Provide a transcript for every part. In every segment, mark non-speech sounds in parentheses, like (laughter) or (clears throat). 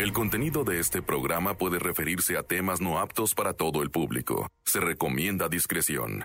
El contenido de este programa puede referirse a temas no aptos para todo el público. Se recomienda discreción.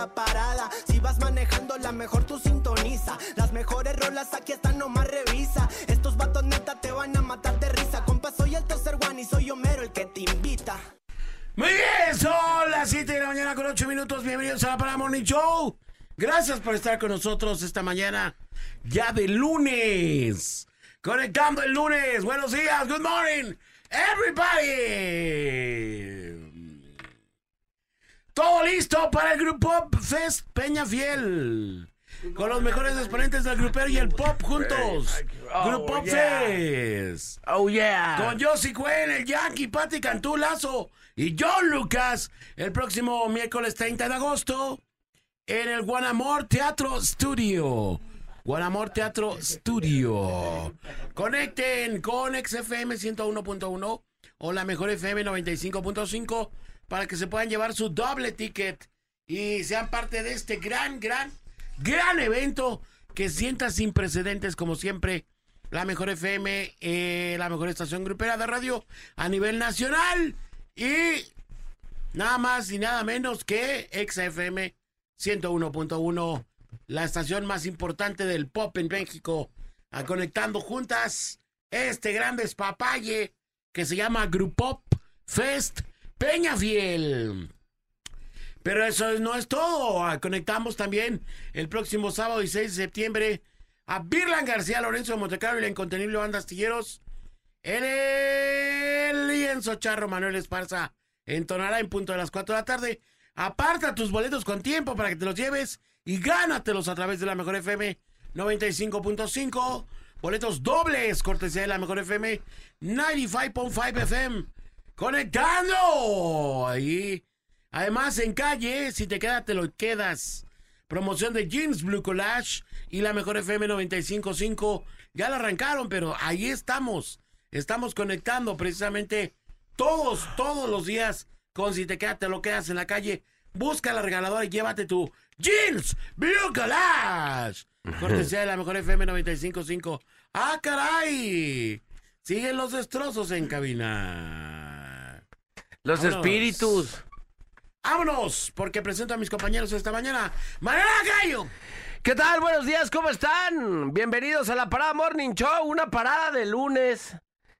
la parada. Si vas manejando, la mejor tú sintoniza. Las mejores rolas aquí están, nomás revisa. Estos vatos neta te van a matar de risa. Compa, soy el tercer one y soy Homero el que te invita. Muy bien, son las 7 de la mañana con 8 minutos. Bienvenidos a la Parada Morning Show. Gracias por estar con nosotros esta mañana, ya de lunes. Conectando el lunes. Buenos días, good morning, everybody. Todo listo para el Grupo Pop Fest Peña Fiel. Con los mejores exponentes del grupero y el pop juntos. Grupo Pop Fest. Oh, yeah. Con Josie Cuen, el Yankee, Patti Cantú, Lazo y John Lucas. El próximo miércoles 30 de agosto en el Guanamor Teatro Studio. Guanamor Teatro Studio. Conecten con XFM 101.1 o la mejor FM 95.5 para que se puedan llevar su doble ticket y sean parte de este gran, gran, gran evento que sienta sin precedentes como siempre la mejor FM, eh, la mejor estación grupera de radio a nivel nacional. Y nada más y nada menos que XFM 101.1, la estación más importante del pop en México, a conectando juntas este gran despapalle que se llama Grupop Fest Peña Fiel. Pero eso no es todo. Ah, Conectamos también el próximo sábado y 6 de septiembre a Birlan García Lorenzo de Montecarlo y la incontenible banda Astilleros. En el lienzo charro Manuel Esparza entonará en punto de las 4 de la tarde. Aparta tus boletos con tiempo para que te los lleves y gánatelos a través de la Mejor FM 95.5. Boletos dobles, cortesía de la Mejor FM 95.5 FM. Conectando. Ahí. Además, en calle, si te queda, te lo quedas. Promoción de Jeans Blue Collage y la Mejor FM 95.5. Ya la arrancaron, pero ahí estamos. Estamos conectando precisamente todos, todos los días con si te queda, te lo quedas en la calle. Busca la regaladora y llévate tu Jeans Blue Collage. Cortesía de la Mejor FM 95.5. ¡Ah, caray! Siguen los destrozos en cabina. Los Vámonos. espíritus. ¡Vámonos! Porque presento a mis compañeros esta mañana. ¡Mariana Gallo! ¿Qué tal? Buenos días, ¿cómo están? Bienvenidos a la Parada Morning Show, una parada de lunes.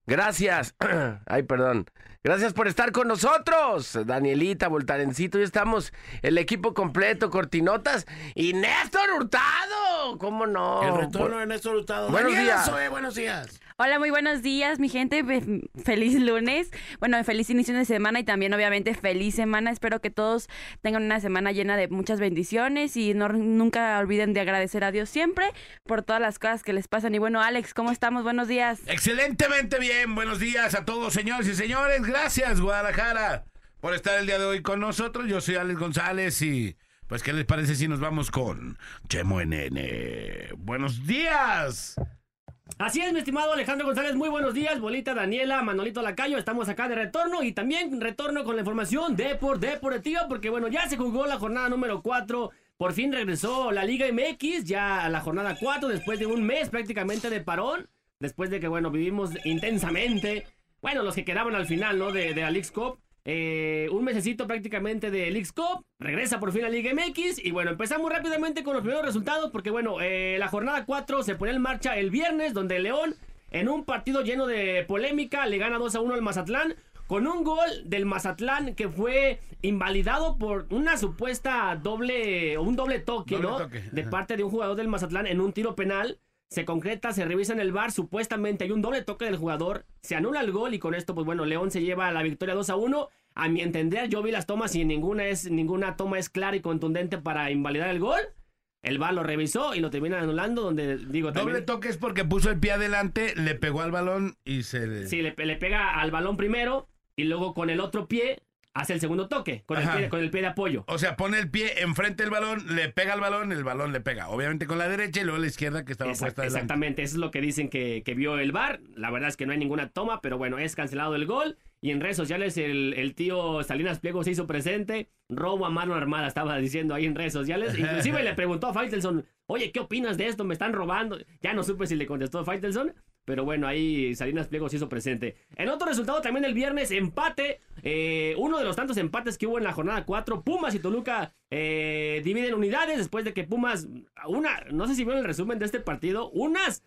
Gracias. (clears throat) Ay, perdón. Gracias por estar con nosotros. Danielita, Voltarencito, ya estamos el equipo completo, Cortinotas y Néstor Hurtado. ¿Cómo no? El retorno de Néstor Hurtado. Buenos Daniela días. Buenos días. Hola, muy buenos días, mi gente. Fe- Feliz lunes. Bueno, feliz inicio de semana y también, obviamente, feliz semana. Espero que todos tengan una semana llena de muchas bendiciones y no, nunca olviden de agradecer a Dios siempre por todas las cosas que les pasan. Y bueno, Alex, ¿cómo estamos? Buenos días. Excelentemente bien, buenos días a todos señores y señores, gracias Guadalajara por estar el día de hoy con nosotros, yo soy Alex González y pues qué les parece si nos vamos con Chemo NN. Buenos días. Así es, mi estimado Alejandro González, muy buenos días, Bolita, Daniela, Manolito Lacayo, estamos acá de retorno y también retorno con la información de por deportiva, porque bueno, ya se jugó la jornada número 4, por fin regresó la Liga MX, ya a la jornada 4, después de un mes prácticamente de parón, después de que, bueno, vivimos intensamente, bueno, los que quedaban al final, ¿no? De, de la Leagues Cup, eh, un mesecito prácticamente de Leagues Cup, regresa por fin a Liga MX y bueno, empezamos rápidamente con los primeros resultados porque bueno, eh, la jornada 4 se pone en marcha el viernes donde León en un partido lleno de polémica le gana 2 a 1 al Mazatlán con un gol del Mazatlán que fue invalidado por una supuesta doble un doble toque, Doble ¿no? toque, De parte de un jugador del Mazatlán en un tiro penal. Se concreta, se revisa en el bar, supuestamente hay un doble toque del jugador, se anula el gol y con esto, pues bueno, León se lleva la victoria 2 a 1. A mi entender, yo vi las tomas y ninguna es ninguna toma es clara y contundente para invalidar el gol. El VAR lo revisó y lo terminan anulando, donde digo Doble también... toque es porque puso el pie adelante, le pegó al balón y se le... Sí, le, le pega al balón primero y luego con el otro pie hace el segundo toque, con el, pie, con el pie de apoyo. O sea, pone el pie enfrente del balón, le pega al balón, el balón le pega. Obviamente con la derecha y luego la izquierda que estaba Exact- puesta exactamente, eso es lo que dicen que, que vio el VAR. La verdad es que no hay ninguna toma, pero bueno, es cancelado el gol. Y en redes sociales el, el tío Salinas Pliego se hizo presente. Robo a mano armada, estaba diciendo ahí en redes sociales. Inclusive le (laughs) preguntó a Faitelson, oye, ¿qué opinas de esto? Me están robando. Ya no supe si le contestó Faitelson. Pero bueno, ahí Salinas Pliego se hizo presente. En otro resultado también el viernes, empate. eh, uno de los tantos empates que hubo en la jornada 4. Pumas y Toluca eh, dividen unidades después de que Pumas, una, no sé si vieron el resumen de este partido, unas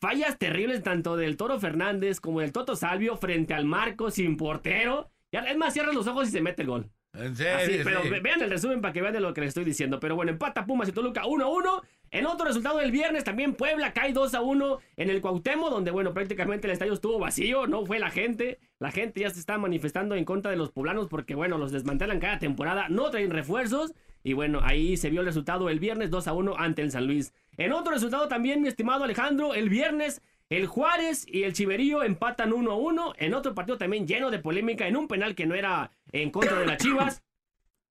fallas terribles tanto del Toro Fernández como del Toto Salvio frente al marco sin portero. Es más, cierra los ojos y se mete el gol. En serio, Así, pero sí. ve- vean el resumen para que vean de lo que les estoy diciendo. Pero bueno, empata Pumas y Toluca 1-1. En otro resultado del viernes también Puebla cae 2-1 en el Cuauhtémoc, donde bueno, prácticamente el estadio estuvo vacío, no fue la gente. La gente ya se está manifestando en contra de los poblanos porque bueno, los desmantelan cada temporada, no traen refuerzos. Y bueno, ahí se vio el resultado el viernes 2-1 ante el San Luis. En otro resultado también, mi estimado Alejandro, el viernes el Juárez y el Chiverío empatan 1-1 en otro partido también lleno de polémica en un penal que no era en contra de las Chivas.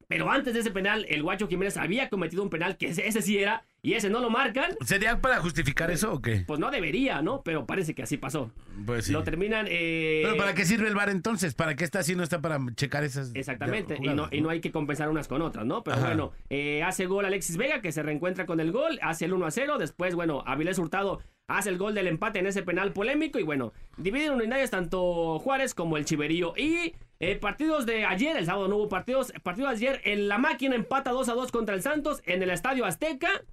Pero antes de ese penal, el Guacho Jiménez había cometido un penal que ese, ese sí era y ese no lo marcan. ¿Sería para justificar eso o qué? Pues no debería, ¿no? Pero parece que así pasó. Pues sí. Lo terminan. eh, ¿Pero para qué sirve el bar entonces? ¿Para qué está así? No está para checar esas... Exactamente, y no, y no hay que compensar unas con otras, ¿no? Pero Ajá. bueno, eh, hace gol Alexis Vega, que se reencuentra con el gol, hace el 1 a 0. Después, bueno, Avilés Hurtado hace el gol del empate en ese penal polémico. Y bueno, dividen unidades tanto Juárez como el Chiverío. Y eh, partidos de ayer, el sábado no hubo partidos. Partido de ayer, en la máquina empata 2 a 2 contra el Santos en el Estadio Azteca.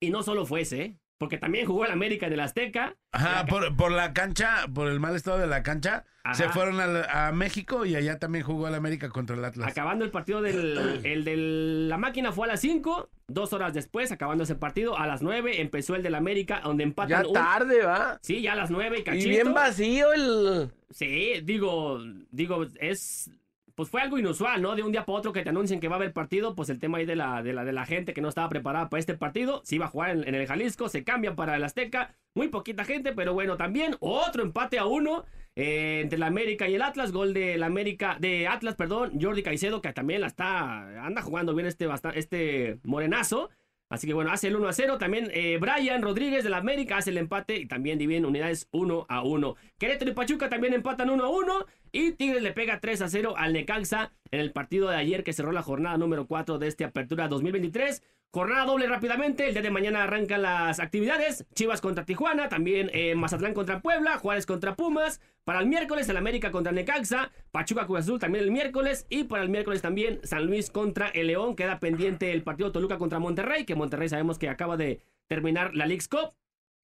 Y no solo fue ese, ¿eh? Porque también jugó el América en el Azteca. Ajá, por, por la cancha, por el mal estado de la cancha, Ajá. se fueron al- a, México y allá también jugó el América contra el Atlas. Acabando el partido del (clears throat) el de la máquina fue a las 5, dos horas después, acabando ese partido, a las 9 empezó el del América, donde empatan Ya un- tarde, ¿va? Sí, ya a las 9 y Y cachito. bien vacío el... Sí, digo, digo, es... Pues fue algo inusual, ¿no? De un día para otro que te anuncien que va a haber partido, pues el tema ahí de la, de la, de la gente que no estaba preparada para este partido, se iba a jugar en, el Jalisco, se cambian para el Azteca, muy poquita gente, pero bueno, también otro empate a uno eh, entre el América y el Atlas, gol del América, de Atlas, perdón, Jordi Caicedo, que también la está, anda jugando bien este, este morenazo. Así que bueno, hace el 1 a 0. También eh, Brian Rodríguez de la América hace el empate y también dividen unidades 1 a 1. Querétaro y Pachuca también empatan 1 a 1. Y Tigres le pega 3 a 0 al Necaxa en el partido de ayer que cerró la jornada número 4 de este Apertura 2023. Jornada doble rápidamente. El día de mañana arrancan las actividades. Chivas contra Tijuana. También eh, Mazatlán contra Puebla. Juárez contra Pumas. Para el miércoles el América contra Necaxa. Pachuca Cruz Azul también el miércoles. Y para el miércoles también San Luis contra el León. Queda pendiente el partido Toluca contra Monterrey. Que Monterrey sabemos que acaba de terminar la League's Cup.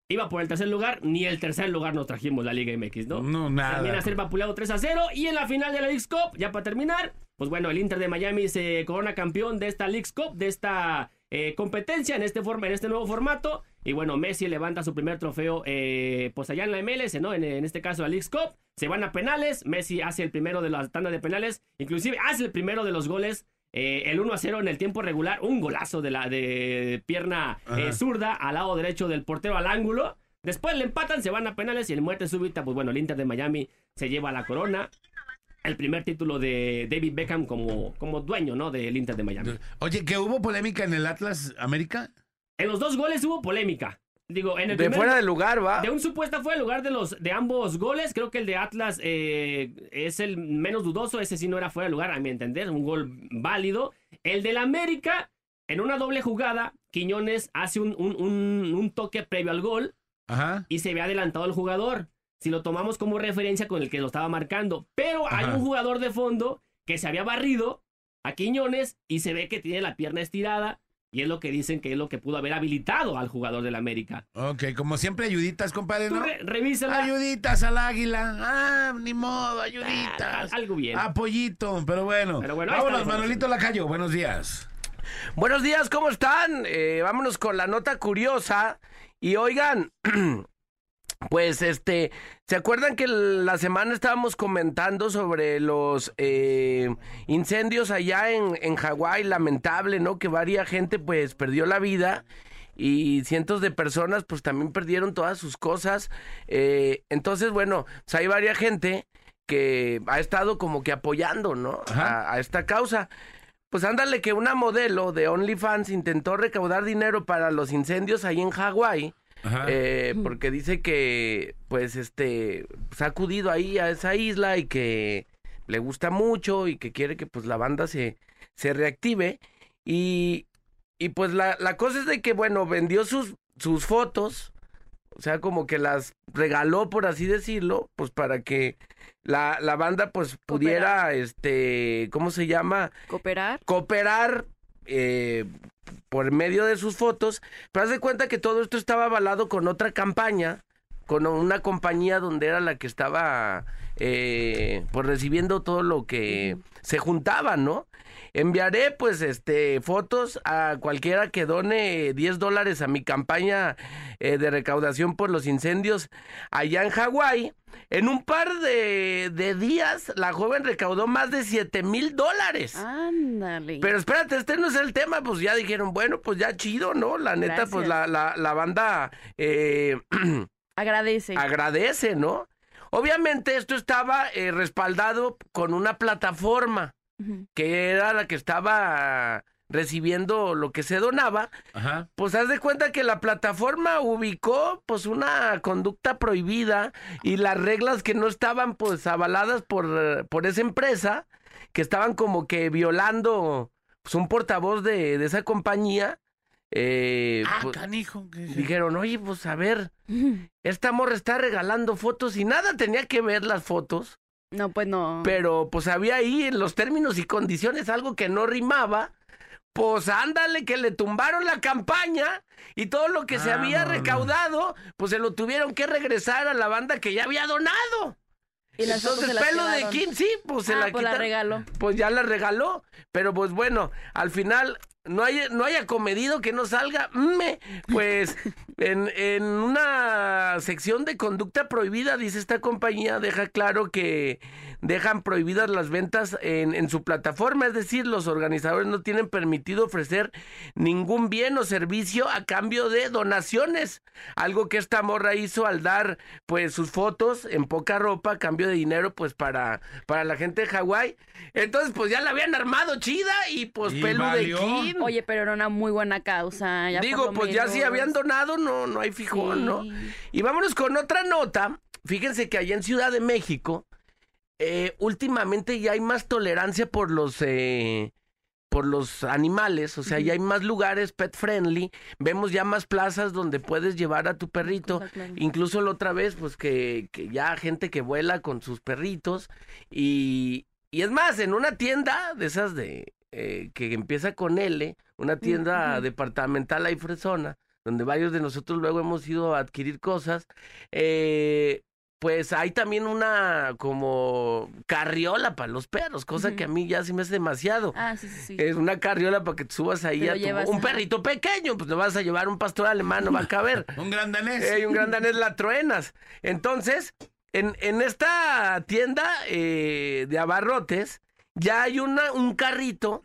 Iba por el tercer lugar, ni el tercer lugar nos trajimos la Liga MX, ¿no? No, nada. Termina a ser vapuleado 3 a 0. Y en la final de la League's Cup, ya para terminar, pues bueno, el Inter de Miami se corona campeón de esta League's Cup, de esta eh, competencia en este, forma, en este nuevo formato. Y bueno, Messi levanta su primer trofeo, eh, pues allá en la MLS, ¿no? En, en este caso la League's Cup. Se van a penales. Messi hace el primero de la tanda de penales. Inclusive hace el primero de los goles. eh, el 1 a 0 en el tiempo regular. Un golazo de la de pierna eh, zurda al lado derecho del portero al ángulo. Después le empatan, se van a penales y en muerte súbita, pues bueno, el Inter de Miami se lleva la corona. El primer título de David Beckham como, como dueño, ¿no? Del Inter de Miami. Oye, ¿que hubo polémica en el Atlas América? En los dos goles hubo polémica. Digo, en el De primer- fuera de lugar, ¿va? de un supuesto fue el lugar de los de ambos goles. Creo que el de Atlas eh, es el menos dudoso. Ese sí no era fuera de lugar, a mi entender. Un gol válido. El del América, en una doble jugada, Quiñones hace un, un- un- un toque previo al gol Ajá. y se ve adelantado el jugador. Si lo tomamos como referencia con el que lo estaba marcando. Pero hay un jugador de fondo que se había barrido a Quiñones y se ve que tiene la pierna estirada. Y es lo que dicen que es lo que pudo haber habilitado al jugador del América. Ok, como siempre, ayuditas, compadre, Tú ¿no? re- revísala. Ayuditas al águila. Ah, ni modo, Ah, ayuditas. algo bien. Apoyito, pero bueno. Pero bueno, Vámonos, la Manolito Lacayo, buenos días. Buenos días, ¿cómo están? Eh, vámonos con la nota curiosa. Y oigan, (clears throat) Pues este, ¿se acuerdan que la semana estábamos comentando sobre los eh, incendios allá en, en Hawái? Lamentable, ¿no? Que varia gente pues perdió la vida y cientos de personas pues también perdieron todas sus cosas. Eh, entonces, bueno, pues, hay varia gente que ha estado como que apoyando, ¿no? A, a esta causa. Pues ándale que una modelo de OnlyFans intentó recaudar dinero para los incendios ahí en Hawái. Eh, porque dice que, pues, este, pues, ha acudido ahí a esa isla y que le gusta mucho y que quiere que, pues, la banda se, se reactive. Y, y pues, la, la cosa es de que, bueno, vendió sus, sus fotos, o sea, como que las regaló, por así decirlo, pues, para que la, la banda, pues, pudiera, este, ¿cómo se llama? Cooperar. cooperar eh, por medio de sus fotos, pero haz de cuenta que todo esto estaba avalado con otra campaña, con una compañía donde era la que estaba eh, pues recibiendo todo lo que se juntaba, ¿no? Enviaré pues este fotos a cualquiera que done 10 dólares a mi campaña eh, de recaudación por los incendios allá en Hawái. En un par de, de días la joven recaudó más de 7 mil dólares. Ándale. Pero espérate, este no es el tema, pues ya dijeron, bueno, pues ya chido, ¿no? La neta, pues la, la, la banda eh, (clears throat) Agradece. agradece, ¿no? Obviamente esto estaba eh, respaldado con una plataforma Que era la que estaba recibiendo lo que se donaba, Ajá. pues haz de cuenta que la plataforma ubicó pues una conducta prohibida y las reglas que no estaban pues avaladas por, por esa empresa, que estaban como que violando pues un portavoz de, de esa compañía. eh, Ah, pues, canijo. que- dijeron, oye, pues a ver, esta morra está regalando fotos y nada tenía que ver las fotos, No, pues no. pero pues había ahí en los términos y condiciones algo que no rimaba. Pues ándale, que le tumbaron la campaña y todo lo que se Ah, había recaudado, pues se lo tuvieron que regresar a la banda que ya había donado. Y las Entonces, se las pelo de quién, sí, pues se ah, la pues la regalo. Pues ya la regaló, pero pues bueno, al final no hay, no haya comedido que no salga. Me, pues (laughs) en, en una sección de conducta prohibida, dice esta compañía, deja claro que dejan prohibidas las ventas en, en su plataforma, es decir, los organizadores no tienen permitido ofrecer ningún bien o servicio a cambio de donaciones, algo que esta morra hizo al dar pues sus fotos en poca ropa a cambio de dinero pues para, para la gente de Hawái. Entonces pues ya la habían armado chida y pues Y pelo de quién. Oye, pero era una muy buena causa. ya Digo, pues ya si habían donado, no, no hay fijón, Sí. ¿no? Y vámonos con otra nota. Fíjense que allá en Ciudad de México, eh, últimamente ya hay más tolerancia por los eh, por los animales, o sea, ya hay más lugares pet friendly, vemos ya más plazas donde puedes llevar a tu perrito, incluso la otra vez, pues que, que ya gente que vuela con sus perritos y, y es más, en una tienda de esas de eh, que empieza con L, una tienda departamental ahí fresona, donde varios de nosotros luego hemos ido a adquirir cosas, eh, pues hay también una como carriola para los perros, cosa que a mí ya se me hace demasiado. Ah, sí, sí, sí. Es una carriola para que te subas ahí lo a tu- llevas, un perrito pequeño, pues no vas a llevar un pastor alemán, no va a caber. (laughs) Un gran danés. Eh, y un gran (laughs) danés la truenas. Entonces, en, en esta tienda eh, de abarrotes, ya hay una, un carrito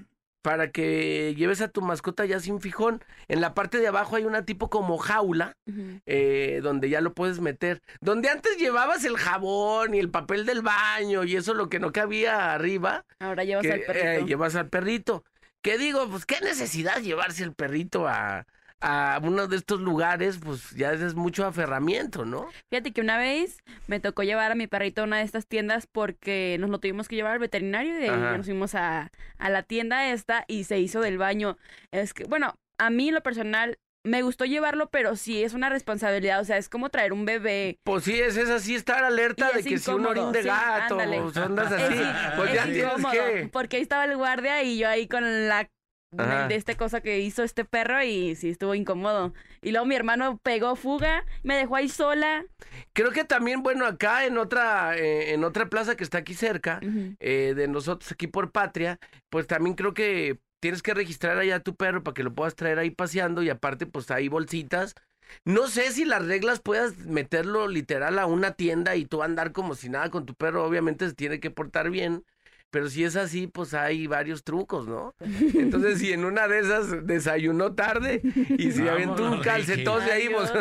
para que lleves a tu mascota ya sin fijón. En la parte de abajo hay una tipo como jaula, eh, donde ya lo puedes meter. Donde antes llevabas el jabón y el papel del baño y eso lo que no cabía arriba, Ahora llevas que, al perrito. eh, llevas al perrito. ¿Qué digo? Pues qué necesidad llevarse el perrito a, a uno de estos lugares, pues ya es mucho aferramiento, ¿no? Fíjate que una vez me tocó llevar a mi perrito a una de estas tiendas porque nos lo tuvimos que llevar al veterinario y de ahí nos fuimos a, a la tienda esta y se hizo del baño. Es que, bueno, a mí lo personal me gustó llevarlo, pero sí es una responsabilidad, o sea, es como traer un bebé. Pues sí, es, es así estar alerta de que si un orín de sí, gato ándale. o ondas Es, así, sí, pues es ya tienes que... porque ahí estaba el guardia y yo ahí con la De esta cosa que hizo este perro y sí estuvo incómodo. Y luego mi hermano pegó fuga, me dejó ahí sola. Creo que también, bueno, acá en otra, eh, en otra plaza que está aquí cerca, eh, de nosotros aquí por Patria, pues también creo que tienes que registrar allá a tu perro para que lo puedas traer ahí paseando y aparte pues hay bolsitas No sé si las reglas puedas meterlo literal a una tienda y tú andar como si nada con tu perro. Obviamente se tiene que portar bien. Pero si es así, pues hay varios trucos, ¿no? (laughs) Entonces, si en una de esas desayunó tarde y si aventó un calcetón de ahí, pues,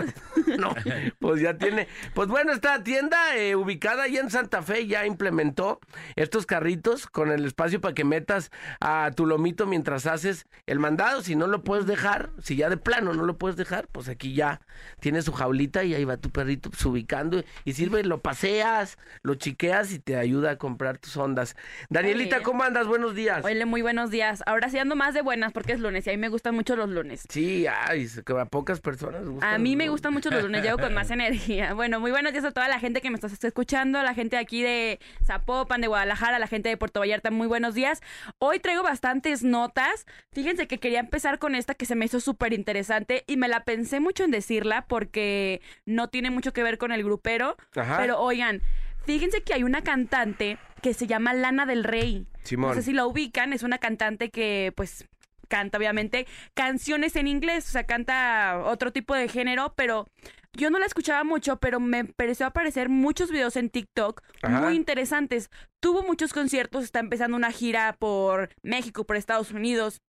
(laughs) no, pues ya tiene. Pues bueno, esta tienda eh, ubicada allá en Santa Fe ya implementó estos carritos con el espacio para que metas a tu lomito mientras haces el mandado. Si no lo puedes dejar, si ya de plano no lo puedes dejar, pues aquí ya tiene su jaulita y ahí va tu perrito pues, ubicando y sirve, lo paseas, lo chiqueas y te ayuda a comprar tus ondas. Danielita, Oye. ¿cómo andas? Buenos días. Oye, muy buenos días. Ahora sí ando más de buenas porque es lunes y a mí me gustan mucho los lunes. Sí, ay, a pocas personas gustan A mí los me gustan mucho los lunes, llego con más (laughs) energía. Bueno, muy buenos días a toda la gente que me está escuchando, la gente aquí de Zapopan, de Guadalajara, la gente de Puerto Vallarta, muy buenos días. Hoy traigo bastantes notas. Fíjense que quería empezar con esta que se me hizo súper interesante y me la pensé mucho en decirla porque no tiene mucho que ver con el grupero. Ajá. Pero oigan, fíjense que hay una cantante que se llama Lana del Rey. Simón. No sé si la ubican, es una cantante que pues canta obviamente canciones en inglés, o sea, canta otro tipo de género, pero yo no la escuchaba mucho, pero me empezó a aparecer muchos videos en TikTok Ajá. muy interesantes. Tuvo muchos conciertos, está empezando una gira por México, por Estados Unidos.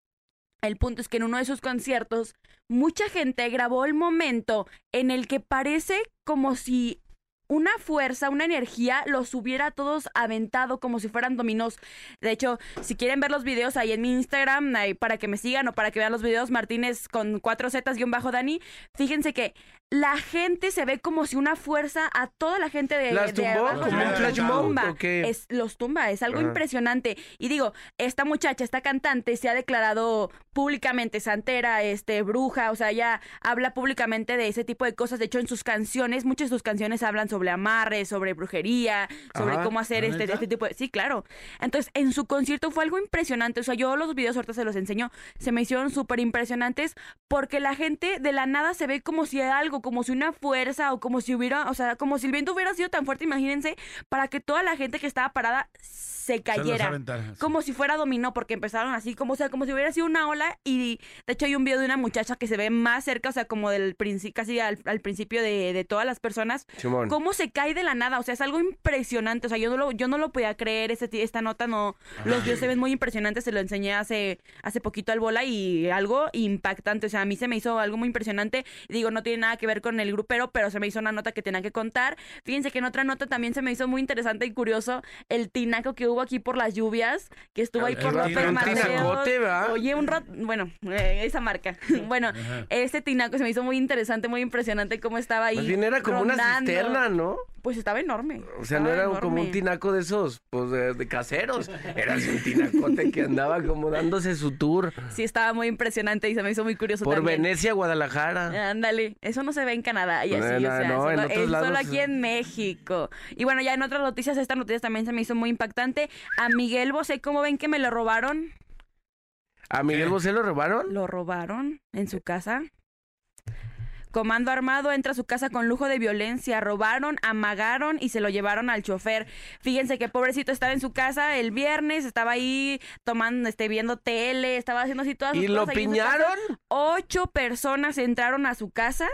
El punto es que en uno de sus conciertos, mucha gente grabó el momento en el que parece como si una fuerza, una energía los hubiera todos aventado como si fueran dominós. De hecho, si quieren ver los videos ahí en mi Instagram, ahí para que me sigan o para que vean los videos, Martínez con cuatro zetas guion bajo Dani, fíjense que la gente se ve como si una fuerza a toda la gente de, ¿Las de tumbó? abajo ¿Como un los flash qué? Es, los tumba, es algo Ajá. impresionante. Y digo, esta muchacha, esta cantante, se ha declarado públicamente santera, este, bruja, o sea, ella habla públicamente de ese tipo de cosas. De hecho, en sus canciones, muchas de sus canciones hablan sobre amarres, sobre brujería, sobre Ajá. cómo hacer ¿Ah, este, este tipo de... Sí, claro. Entonces, en su concierto fue algo impresionante. O sea, yo los videos ahorita se los enseño, se me hicieron súper impresionantes porque la gente de la nada se ve como si algo, como si una fuerza o como si hubiera, o sea, como si el viento hubiera sido tan fuerte, imagínense, para que toda la gente que estaba parada se cayera. Como si fuera dominó, porque empezaron así, como, o sea, como si hubiera sido una ola. Y de hecho hay un video de una muchacha que se ve más cerca, o sea, como del principio, casi al, al principio de, de todas las personas, Simón. Cómo se cae de la nada, o sea, es algo impresionante, o sea, yo no lo, yo no lo podía creer, este, esta nota no, los videos se ven muy impresionantes, se lo enseñé hace, hace poquito al bola y algo impactante, o sea, a mí se me hizo algo muy impresionante, digo, no tiene nada que ver con el grupero, pero se me hizo una nota que tenía que contar, fíjense que en otra nota también se me hizo muy interesante y curioso el tinaco que hubo aquí por las lluvias, que estuvo ahí El- por ¿verdad? Oye, un rat, bueno, eh, esa marca, (laughs) bueno, este tinaco se me hizo muy interesante, muy impresionante cómo estaba ahí. Más bien era como una cisterna, ¿no? Pues estaba enorme. O sea, no era como un tinaco de esos, pues de, de caseros. Era un tinacote que andaba como dándose su tour Sí, estaba muy impresionante y se me hizo muy curioso por también. Venecia, Guadalajara. Ándale, eso no se ve en Canadá y así, No, o sea, no, solo, en otros es solo lados, aquí eh. en México. Y bueno, ya en otras noticias, esta noticia también se me hizo muy impactante. A Miguel Bosé, ¿cómo ven que me lo robaron? ¿A Miguel ¿Qué? Bosé lo robaron? Lo robaron en su casa. Comando armado entra a su casa con lujo de violencia. Robaron, amagaron y se lo llevaron al chofer. Fíjense que pobrecito estaba en su casa el viernes, estaba ahí tomando, este, viendo tele, estaba haciendo así todas sus ¿Y lo cosas su casa. piñaron? Ocho personas entraron a su casa.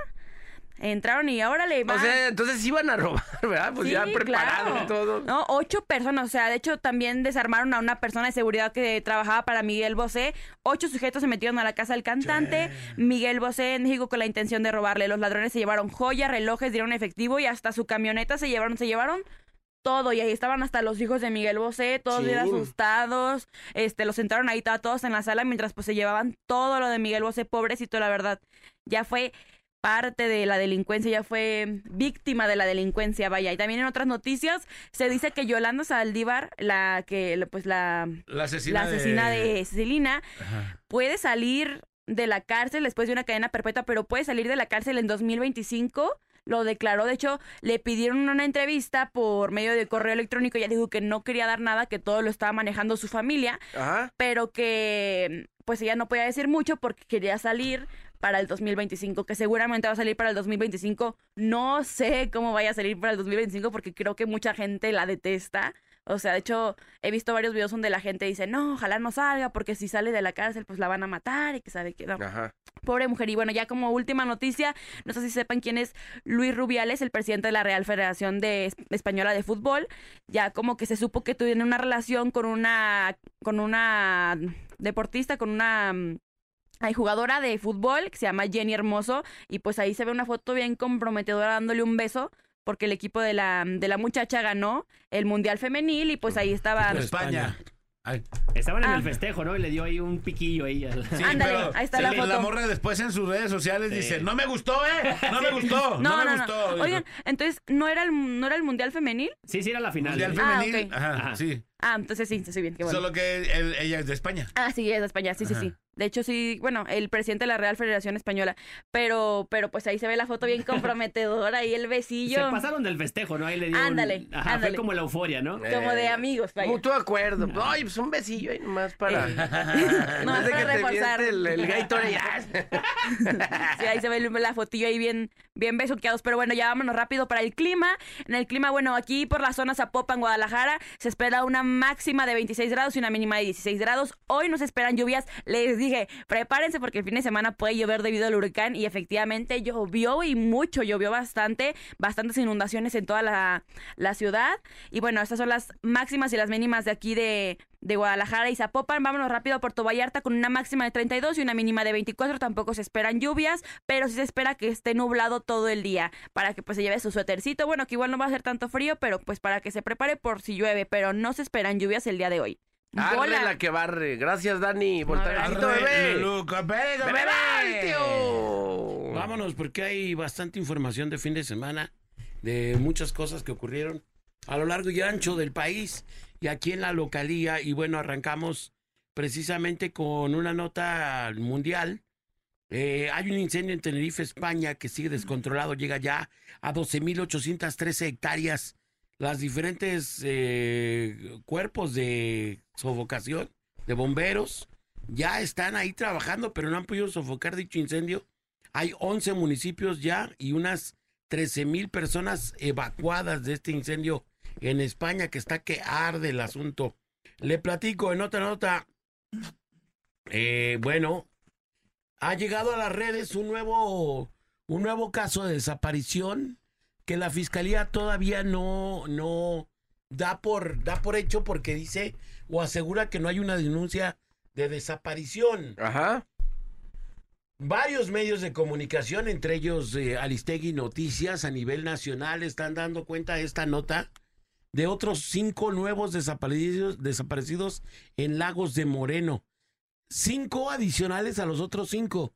Entraron y ahora le O sea, entonces iban a robar, (laughs) ¿verdad? Pues ya preparado claro. y todo. No, ocho personas. O sea, de hecho, también desarmaron a una persona de seguridad que trabajaba para Miguel Bosé. Ocho sujetos se metieron a la casa del cantante. Miguel Bosé en México con la intención de robarle. Los ladrones se llevaron joyas, relojes, dieron efectivo y hasta su camioneta se llevaron, se llevaron todo y ahí estaban hasta los hijos de Miguel Bosé, todos bien asustados, este, los sentaron ahí todos en la sala mientras pues se llevaban todo lo de Miguel Bosé, pobrecito la verdad, ya fue parte de la delincuencia, ya fue víctima de la delincuencia, vaya. Y también en otras noticias se dice que Yolanda Saldívar, la que, pues la, La asesina, la asesina de, de... Celina, Ajá. puede salir de la cárcel después de una cadena perpetua, pero puede salir de la cárcel en 2025. Lo declaró, de hecho, le pidieron una entrevista por medio de correo electrónico. Ya dijo que no quería dar nada, que todo lo estaba manejando su familia, Ajá. pero que pues ella no podía decir mucho porque quería salir para el 2025, que seguramente va a salir para el 2025. No sé cómo vaya a salir para el 2025 porque creo que mucha gente la detesta O sea, de hecho, he visto varios videos donde la gente dice, no, ojalá no salga, porque si sale de la cárcel, pues la van a matar y que sabe que no. Ajá. Pobre mujer. Y bueno, ya como última noticia, no sé si sepan quién es Luis Rubiales, el presidente de la Real Federación de Es- Española de Fútbol. Ya como que se supo que tuvieron una relación con una, con una deportista, con una mm, hay jugadora de fútbol que se llama Jenny Hermoso. Y pues ahí se ve una foto bien comprometedora dándole un beso. Porque el equipo de la, de la muchacha ganó el Mundial Femenil y pues ahí estaban... España. Ay. Estaban en Ah. el festejo, ¿no? Y le dio ahí un piquillo ahí. al- Sí, (laughs) Ándale, pero ahí está sí, la La foto. morra después en sus redes sociales Sí. dice, no me gustó, ¿eh? No me gustó, (laughs) no, No, me no, gustó. no. Oigan, entonces, ¿no era el, no era el Mundial Femenil? Sí, sí, era la final. Mundial ¿eh? Ah, femenil, ok. ajá, Ajá. sí. Ah, entonces sí, sí, bien, qué bueno. Solo que él- ella es de España. Ah, sí, es de España, sí, sí, sí. De hecho, sí, bueno, el presidente de la Real Federación Española. Pero, pero pues ahí se ve la foto bien comprometedora, ahí el Se besillo. pasaron del festejo, ¿no? Ahí le dio un- Ándale, Ajá, ándale. fue como la euforia, ¿no? Como de Eh, amigos, vaya. Mutuo acuerdo. Ay, pues un besillo ahí nomás para. (laughs) En No, de para que te reforzar. miente el, el Gatorade, ya. (laughs) Sí, ahí se ve la fotillo ahí bien, bien besuqueados. Pero bueno, ya vámonos rápido para el clima. En el clima, bueno, aquí por la zona Zapopan, Guadalajara, se espera una máxima de 26 grados y una mínima de 16 grados. Hoy nos esperan lluvias. Les dije, prepárense porque el fin de semana puede llover debido al huracán. Y efectivamente llovió y mucho, llovió bastante. Bastantes inundaciones en toda la, la ciudad. Y bueno, estas son las máximas y las mínimas de aquí de, de Guadalajara y Zapopan. Vámonos rápido a Puerto Vallarta con una máxima de 32 y una mínima de 24. Tampoco se esperan lluvias, pero sí se espera que esté nublado todo el día para que pues se lleve su suétercito. Bueno, que igual no va a ser tanto frío, pero pues para que se prepare por si llueve, pero no se esperan lluvias el día de hoy. Arre Bola. la que barre. Gracias, Dani. Voltarecito, Arre, bebé. Luca, pega, ¡Bebé, bebé. tío! Vámonos porque hay bastante información de fin de semana de muchas cosas que ocurrieron a lo largo y ancho del país y aquí en la localía. Y bueno, arrancamos precisamente con una nota mundial. Eh, hay un incendio en Tenerife, España, que sigue descontrolado, llega ya a 12.813 hectáreas. Las diferentes eh, cuerpos de sofocación, de bomberos, ya están ahí trabajando, pero no han podido sofocar dicho incendio. Hay 11 municipios ya y unas 13 mil personas evacuadas de este incendio en España que está que arde el asunto. Le platico en otra nota. eh, bueno, ha llegado a las redes un nuevo, un nuevo caso de desaparición que la fiscalía todavía no, no da por, da por hecho porque dice o asegura que no hay una denuncia de desaparición. Ajá. Varios medios de comunicación, entre ellos eh, Aristegui Noticias a nivel nacional, están dando cuenta de esta nota de otros cinco nuevos desaparecidos, desaparecidos en Lagos de Moreno. Cinco adicionales a los otros cinco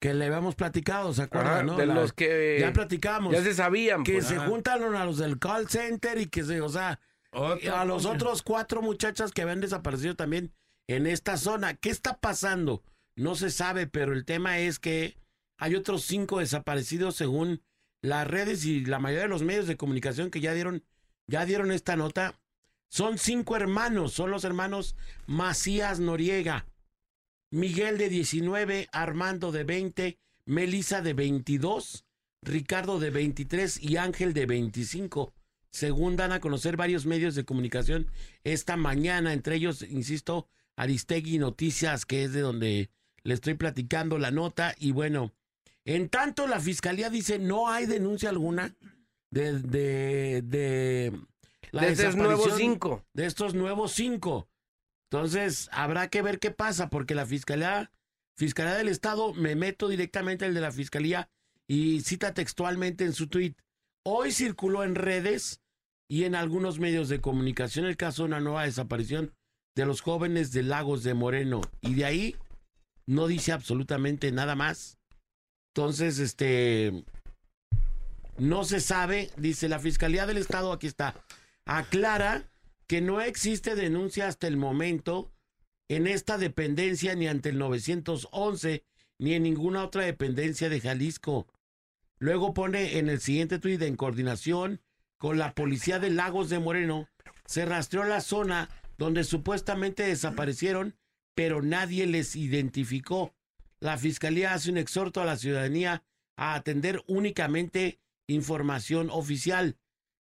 que le habíamos platicado, ¿se acuerdan? Ajá, no? de La- los que ya platicamos. ya se sabían. que pues. se Ajá. juntaron a los del call center y que se, o sea, a los otros cuatro muchachas que habían desaparecido también en esta zona. ¿Qué está pasando? No se sabe, pero el tema es que hay otros cinco desaparecidos según las redes y la mayoría de los medios de comunicación que ya dieron, ya dieron esta nota. Son cinco hermanos, son los hermanos Macías Noriega, Miguel de 19, Armando de 20, Melisa de 22, Ricardo de 23 y Ángel de 25 según dan a conocer varios medios de comunicación esta mañana, entre ellos, insisto, Aristegui Noticias, que es de donde le estoy platicando la nota. Y bueno, en tanto la fiscalía dice no hay denuncia alguna de, de, de la de estos nuevos cinco. de estos nuevos cinco. Entonces, habrá que ver qué pasa, porque la Fiscalía, Fiscalía del Estado, me meto directamente al de la Fiscalía y cita textualmente en su tuit. Hoy circuló en redes y en algunos medios de comunicación el caso de una nueva desaparición de los jóvenes de Lagos de Moreno. Y de ahí no dice absolutamente nada más. Entonces, este, no se sabe, dice la Fiscalía del Estado, aquí está, aclara que no existe denuncia hasta el momento en esta dependencia ni ante el 911 ni en ninguna otra dependencia de Jalisco. Luego pone en el siguiente tuit en coordinación con la policía de Lagos de Moreno, se rastreó la zona donde supuestamente desaparecieron, pero nadie les identificó. La fiscalía hace un exhorto a la ciudadanía a atender únicamente información oficial.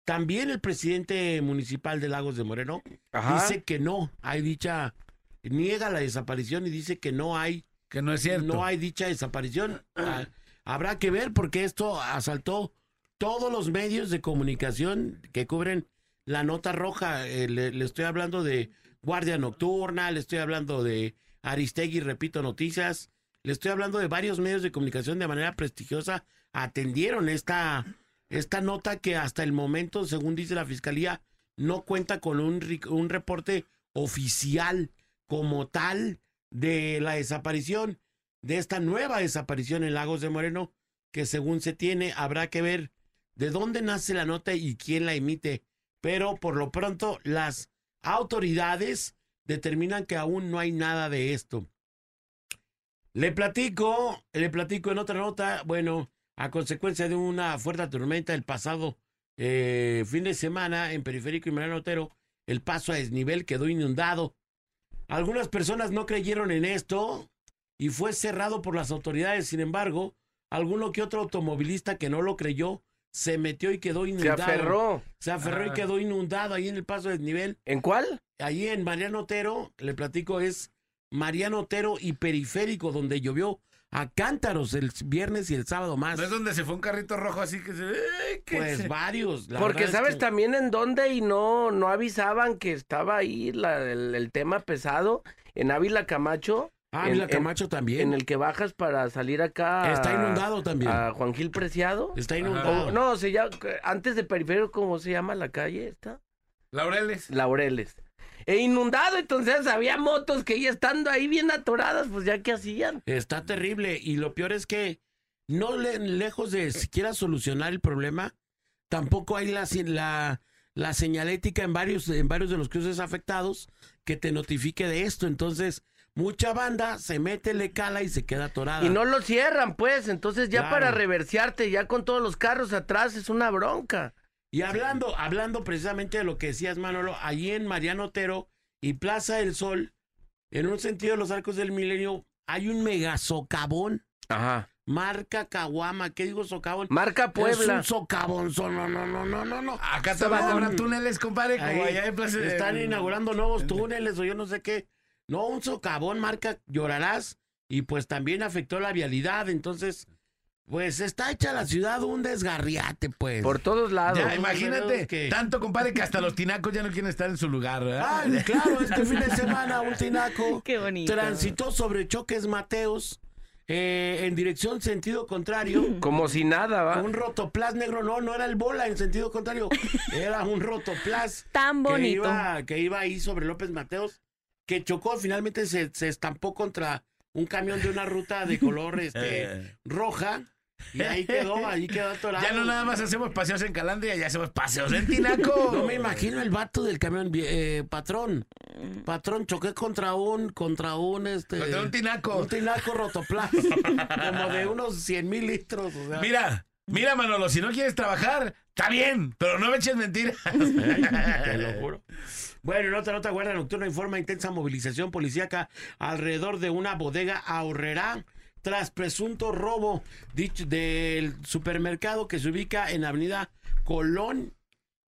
También el presidente municipal de Lagos de Moreno Ajá. dice que no hay dicha, niega la desaparición y dice que no hay, Que no es cierto. no hay dicha desaparición. (clears throat) Ah, habrá que ver porque esto asaltó todos los medios de comunicación que cubren la nota roja. Eh, le, le estoy hablando de Guardia Nocturna, le estoy hablando de Aristegui, repito, noticias. Le estoy hablando de varios medios de comunicación de manera prestigiosa. Atendieron esta, esta nota que hasta el momento, según dice la fiscalía, no cuenta con un, un reporte oficial como tal de la desaparición, de esta nueva desaparición en Lagos de Moreno, que según se tiene, habrá que ver de dónde nace la nota y quién la emite. Pero por lo pronto, las autoridades determinan que aún no hay nada de esto. Le platico, le platico en otra nota, bueno, a consecuencia de una fuerte tormenta el pasado eh, fin de semana en Periférico y Mariano Otero, el paso a desnivel quedó inundado. Algunas personas no creyeron en esto y fue cerrado por las autoridades. Sin embargo, alguno que otro automovilista que no lo creyó se metió y quedó Se inundado. aferró. Se aferró y Ah. quedó inundado ahí en el paso a desnivel. ¿En cuál? Ahí en Mariano Otero, le platico, es Mariano Otero y Periférico, donde llovió a cántaros el viernes y el sábado más. ¿No es donde se fue un carrito rojo así que se... ¡Ay, que Pues se- varios. la Porque es sabes que- también en dónde y no, no avisaban que estaba ahí la- el, el tema pesado en Ávila Camacho. Ah, en- Vila en- Camacho también. En el que bajas para salir acá. Está a- inundado también. A Juan Gil Preciado. Está O- inundado. no, se llama, antes de periférico, ¿cómo se llama la calle esta? Laureles. Laureles. E inundado, entonces había motos que ya estando ahí bien atoradas, pues ya qué hacían. Está terrible. Y lo peor es que no le- lejos de siquiera solucionar el problema, tampoco hay la, la, la señalética en varios, en varios de los cruces afectados que te notifique de esto. Entonces, mucha banda se mete, le cala y se queda atorada. Y no lo cierran, pues, entonces ya Claro. para reversearte, ya con todos los carros atrás, es una bronca. Y hablando, hablando precisamente de lo que decías, Manolo, allí en Mariano Otero y Plaza del Sol, en un sentido de los arcos del milenio, hay un mega socavón, Ajá. marca Caguama, ¿qué digo socavón? Marca Es Puebla. un socavón, no, no, no, no, no, no. Acá habrá túneles, compadre, como Ahí allá en Plaza... están inaugurando nuevos túneles o yo no sé qué. No, un socavón, marca Llorarás, y pues también afectó la vialidad, entonces, pues está hecha la ciudad un desgarriate, pues. Por todos lados. Ya, imagínate, que- tanto compadre que hasta los tinacos ya no quieren estar en su lugar, ¿verdad? Ay, (laughs) claro, este fin de semana un tinaco (laughs) Qué bonito. transitó sobre choques Mateos eh, en dirección sentido contrario. (laughs) Como si nada, ¿va? Un rotoplas negro, no, no era el bola en sentido contrario, era un rotoplas Tan que bonito. iba, que iba ahí sobre López Mateos, que chocó, finalmente se, se estampó contra un camión de una ruta de color este, roja, y ahí quedó, ahí quedó atorado. Ya no nada más hacemos paseos en Calandria, ya hacemos paseos en Tinaco. (laughs) No me imagino el vato del camión, eh, patrón. Patrón, choqué contra un, contra un, este... Contra un tinaco. Un tinaco rotoplas. (laughs) como de unos 100 mil litros. o sea. Mira, mira Manolo, si no quieres trabajar, está bien, pero no me eches mentiras. (laughs) Te lo juro. Bueno, en otra nota, Guardia Nocturna informa intensa movilización policíaca alrededor de una bodega ahorrerá tras presunto robo del supermercado que se ubica en Avenida Colón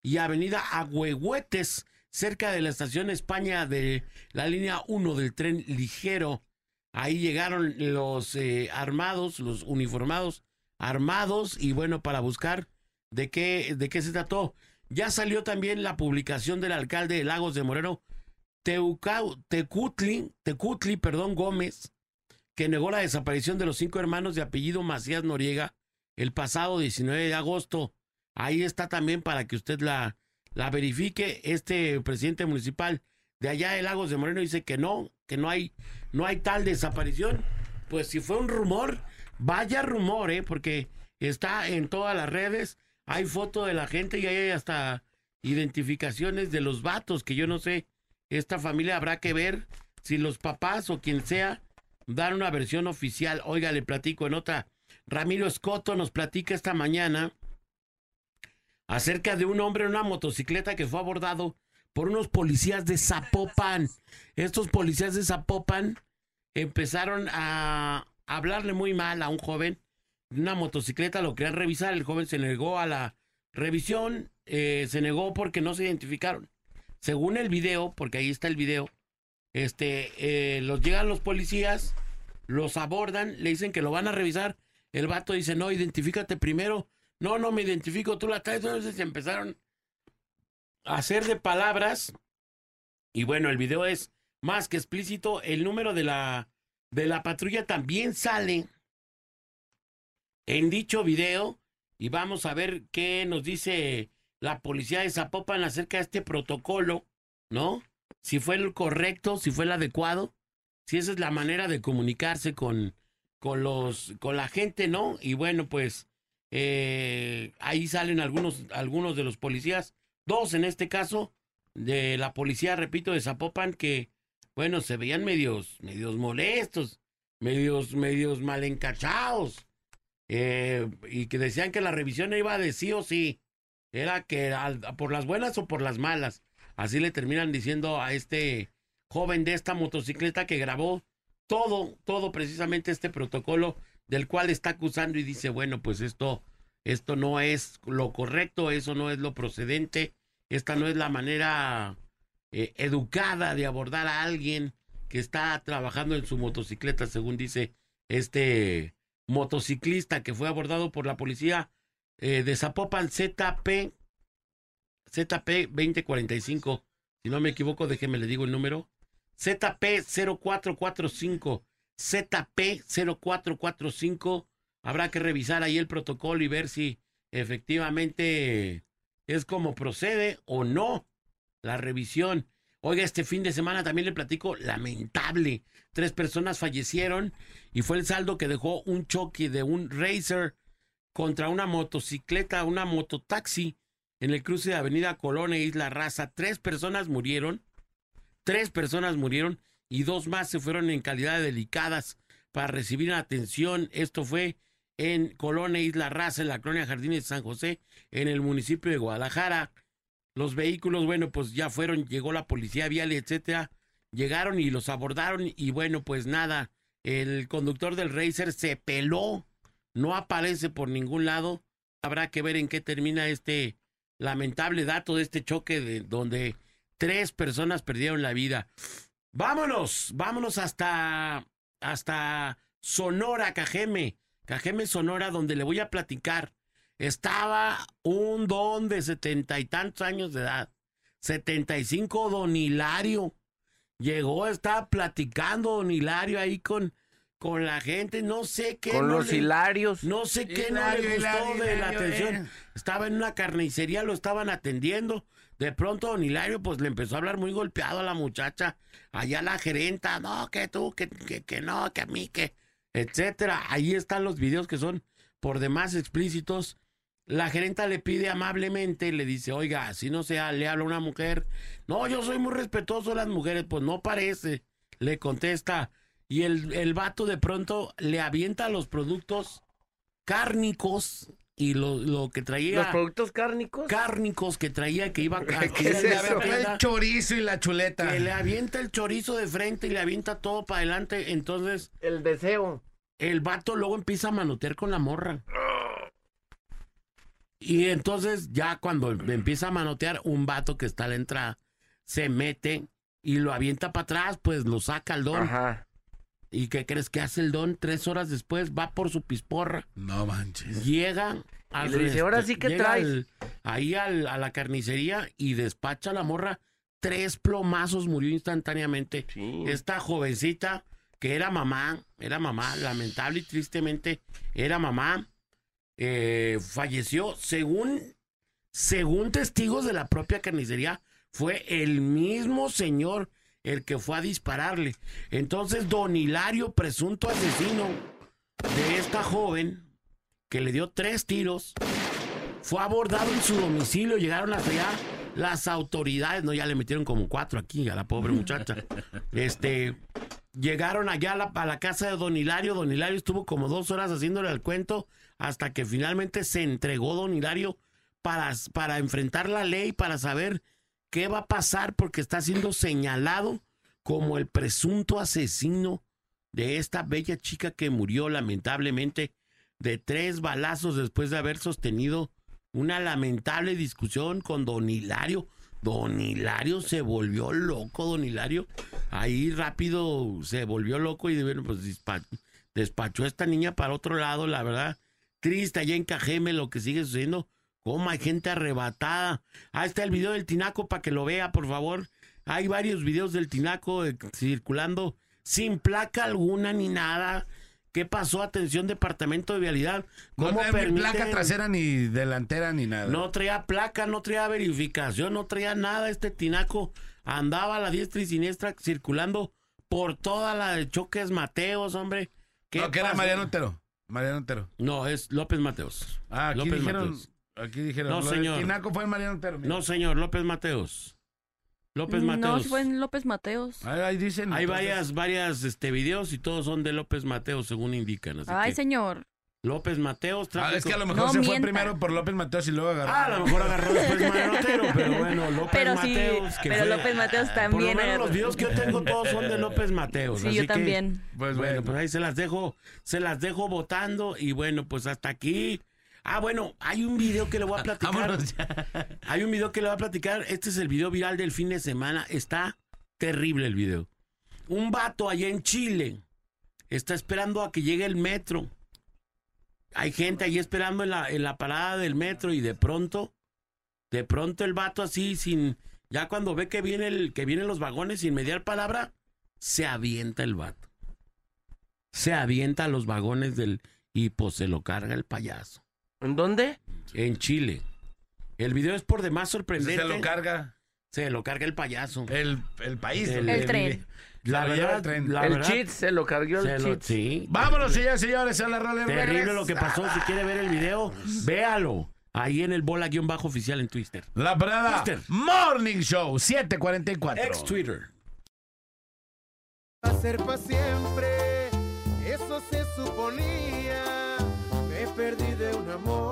y Avenida Agüehuetes, cerca de la estación España de la línea 1 del tren ligero. Ahí llegaron los eh, armados, los uniformados armados y bueno, para buscar de qué, de qué se trató. Ya salió también la publicación del alcalde de Lagos de Moreno, Teucau- Tecutli, Tecutli, perdón, Gómez, que negó la desaparición de los cinco hermanos de apellido Macías Noriega el pasado 19 de agosto. Ahí está también para que usted la, verifique. Este presidente municipal de allá de Lagos de Moreno dice que no, que no hay, no hay tal desaparición. Pues si fue un rumor, vaya rumor, ¿eh? porque está en todas las redes. Hay foto de la gente y hay hasta identificaciones de los vatos que yo no sé. Esta familia habrá que ver si los papás o quien sea dan una versión oficial. Oiga, le platico en otra. Ramiro Escoto nos platica esta mañana acerca de un hombre en una motocicleta que fue abordado por unos policías de Zapopan. Estos policías de Zapopan empezaron a hablarle muy mal a un joven una motocicleta, lo querían revisar, el joven se negó a la revisión eh, se negó porque no se identificaron. Según el video, porque ahí está el video, este, eh, los llegan los policías, los abordan, le dicen que lo van a revisar. El vato dice, no, identifícate primero. No, no me identifico, tú la traes. Entonces empezaron a hacer de palabras. Y bueno, el video es más que explícito. El número de la, de la patrulla también sale en dicho video. Y vamos a ver qué nos dice la policía de Zapopan acerca de este protocolo, ¿no? Si fue el correcto, si fue el adecuado, si esa es la manera de comunicarse con, con los, con la gente, ¿no? Y bueno, pues eh, ahí salen algunos, algunos de los policías, dos en este caso, de la policía, repito, de Zapopan, que, bueno, se veían medios, medios molestos, medios, medios mal encachados, eh, y que decían que la revisión iba de sí o sí, era que al- por las buenas o por las malas, así le terminan diciendo a este joven de esta motocicleta que grabó todo, todo precisamente este protocolo del cual está acusando y dice, bueno, pues esto, esto no es lo correcto, eso no es lo procedente, esta no es la manera eh, educada de abordar a alguien que está trabajando en su motocicleta, según dice este motociclista que fue abordado por la policía eh, de Zapopan ZP ZP 2045. Si no me equivoco, déjeme le digo el número. ZP 0445. ZP 0445. Habrá que revisar ahí el protocolo y ver si efectivamente es como procede o no la revisión. Oiga, este fin de semana también le platico, lamentable. Tres personas fallecieron y fue el saldo que dejó un choque de un racer contra una motocicleta, una mototaxi en el cruce de Avenida Colón e Isla Raza. Tres personas murieron, tres personas murieron y dos más se fueron en calidad de delicadas para recibir atención. Esto fue en Colón e Isla Raza, en la colonia Jardines de San José, en el municipio de Guadalajara. Los vehículos, bueno, pues ya fueron, llegó la policía vial, etcétera. Llegaron y los abordaron y bueno, pues nada, el conductor del Racer se peló, no aparece por ningún lado. Habrá que ver en qué termina este lamentable dato de este choque de donde tres personas perdieron la vida. Vámonos, vámonos hasta hasta Sonora, Cajeme, Cajeme Sonora, donde le voy a platicar. Estaba un don de setenta y tantos años de edad, setenta y cinco, don Hilario. Llegó, estaba platicando don Hilario ahí con, con la gente, no sé qué. Con no los le- hilarios. no sé qué no le gustó Hilario, de la atención. eh. Estaba en una carnicería, lo estaban atendiendo. De pronto don Hilario pues le empezó a hablar muy golpeado a la muchacha. Allá la gerenta, no, que tú, que, que, que no, que a mí, que, etcétera. Ahí están los videos que son por demás explícitos. La gerenta le pide amablemente, le dice, oiga, si no sea, le habla a una mujer. No, yo soy muy respetuoso de las mujeres, pues no parece, le contesta. Y el, el vato de pronto le avienta los productos cárnicos y lo, lo que traía Los productos cárnicos. cárnicos que traía que iba a (laughs) ¿Qué es eso? avienta- El chorizo y la chuleta. que le avienta el chorizo de frente y le avienta todo para adelante entonces El deseo. el vato luego empieza a manotear con la morra y entonces ya cuando empieza a manotear un vato que está a la entrada se mete y lo avienta para atrás pues lo saca el don Ajá. Y qué crees que hace el don tres horas después va por su pisporra No manches. llega Y le dice, "Ahora sí que llega traes". al- ahí al- a la carnicería y despacha a la morra. Tres plomazos murió instantáneamente. Sí. Esta jovencita que era mamá, era mamá, lamentable y tristemente era mamá, eh, falleció según, según testigos de la propia carnicería, fue el mismo señor el que fue a dispararle. Entonces, don Hilario, presunto asesino de esta joven, que le dio tres tiros, fue abordado en su domicilio, llegaron hasta allá las autoridades, no, ya le metieron como cuatro aquí a la pobre muchacha. (laughs) Este, llegaron allá a la, a la casa de don Hilario, don Hilario estuvo como dos horas haciéndole el cuento hasta que finalmente se entregó don Hilario para, para enfrentar la ley, para saber qué va a pasar porque está siendo señalado como el presunto asesino de esta bella chica que murió lamentablemente de tres balazos después de haber sostenido una lamentable discusión con Don Hilario. Don Hilario se volvió loco, Don Hilario. Ahí rápido se volvió loco y bueno, pues dispa- despachó a esta niña para otro lado, la verdad. Triste allá en Cajeme lo que sigue sucediendo. Cómo hay gente arrebatada. Ahí está el video del Tinaco para que lo vea, por favor. Hay varios videos del Tinaco eh, circulando sin placa alguna ni nada. ¿Qué pasó? Atención, Departamento de Vialidad. No ¿Cómo ni placa trasera ni delantera ni nada. No traía placa, no traía verificación, no traía nada. Este tinaco andaba a la diestra y siniestra circulando por toda la de Choques Mateos, hombre. ¿Qué No, que era? Mariano Otero. Mariano Otero. No, es López Mateos. Ah, aquí López dijeron. Mateos. Aquí dijeron. No, señor. Tinaco fue Mariano Otero. mira. No, señor, López Mateos. López No, Mateos. si fue en López Mateos. Ahí, ahí dicen. Hay entonces. varias, varias este, videos y todos son de López Mateos, según indican. Así Ay, que señor. López Mateos, Ah, es que a lo mejor No se fue mienta. primero por López Mateos y luego agarró. Ah, a lo mejor agarró después Mariano Otero, pero bueno, López (laughs) Pero sí, Mateos. que pero fue- López Mateos Por lo también. menos los videos que yo tengo todos son de López Mateos. Sí, así yo que, también. Pues bueno, bueno. pues ahí se las dejo, se las dejo votando y bueno, pues hasta aquí. Ah, bueno, hay un video que le voy a (laughs) platicar. Vámonos ya. Hay un video que le voy a platicar. Este es el video viral del fin de semana. Está terrible el video. Un vato allá en Chile está esperando a que llegue el metro. Hay gente ahí esperando en la, en la parada del metro y de pronto, de pronto el vato así sin, ya cuando ve que viene el, que vienen los vagones sin mediar palabra, se avienta el vato. Se avienta a los vagones del y pues se lo carga el payaso. ¿En dónde? En Chile. El video es por demás sorprendente. Se lo carga Se lo carga el payaso. el, el país. El- tren. La verdad, el tren. la el verdad, cheat se lo cargó el lo- cheat. sí. Vámonos, señores, señores, a la rola. Terrible lo que pasó. Si quiere ver el video, véalo. Ahí en el bola guion bajo oficial en Twitter. La parada Twister. Morning Show 744. Ex Twitter. Va a ser para siempre, eso se suponía. Amor,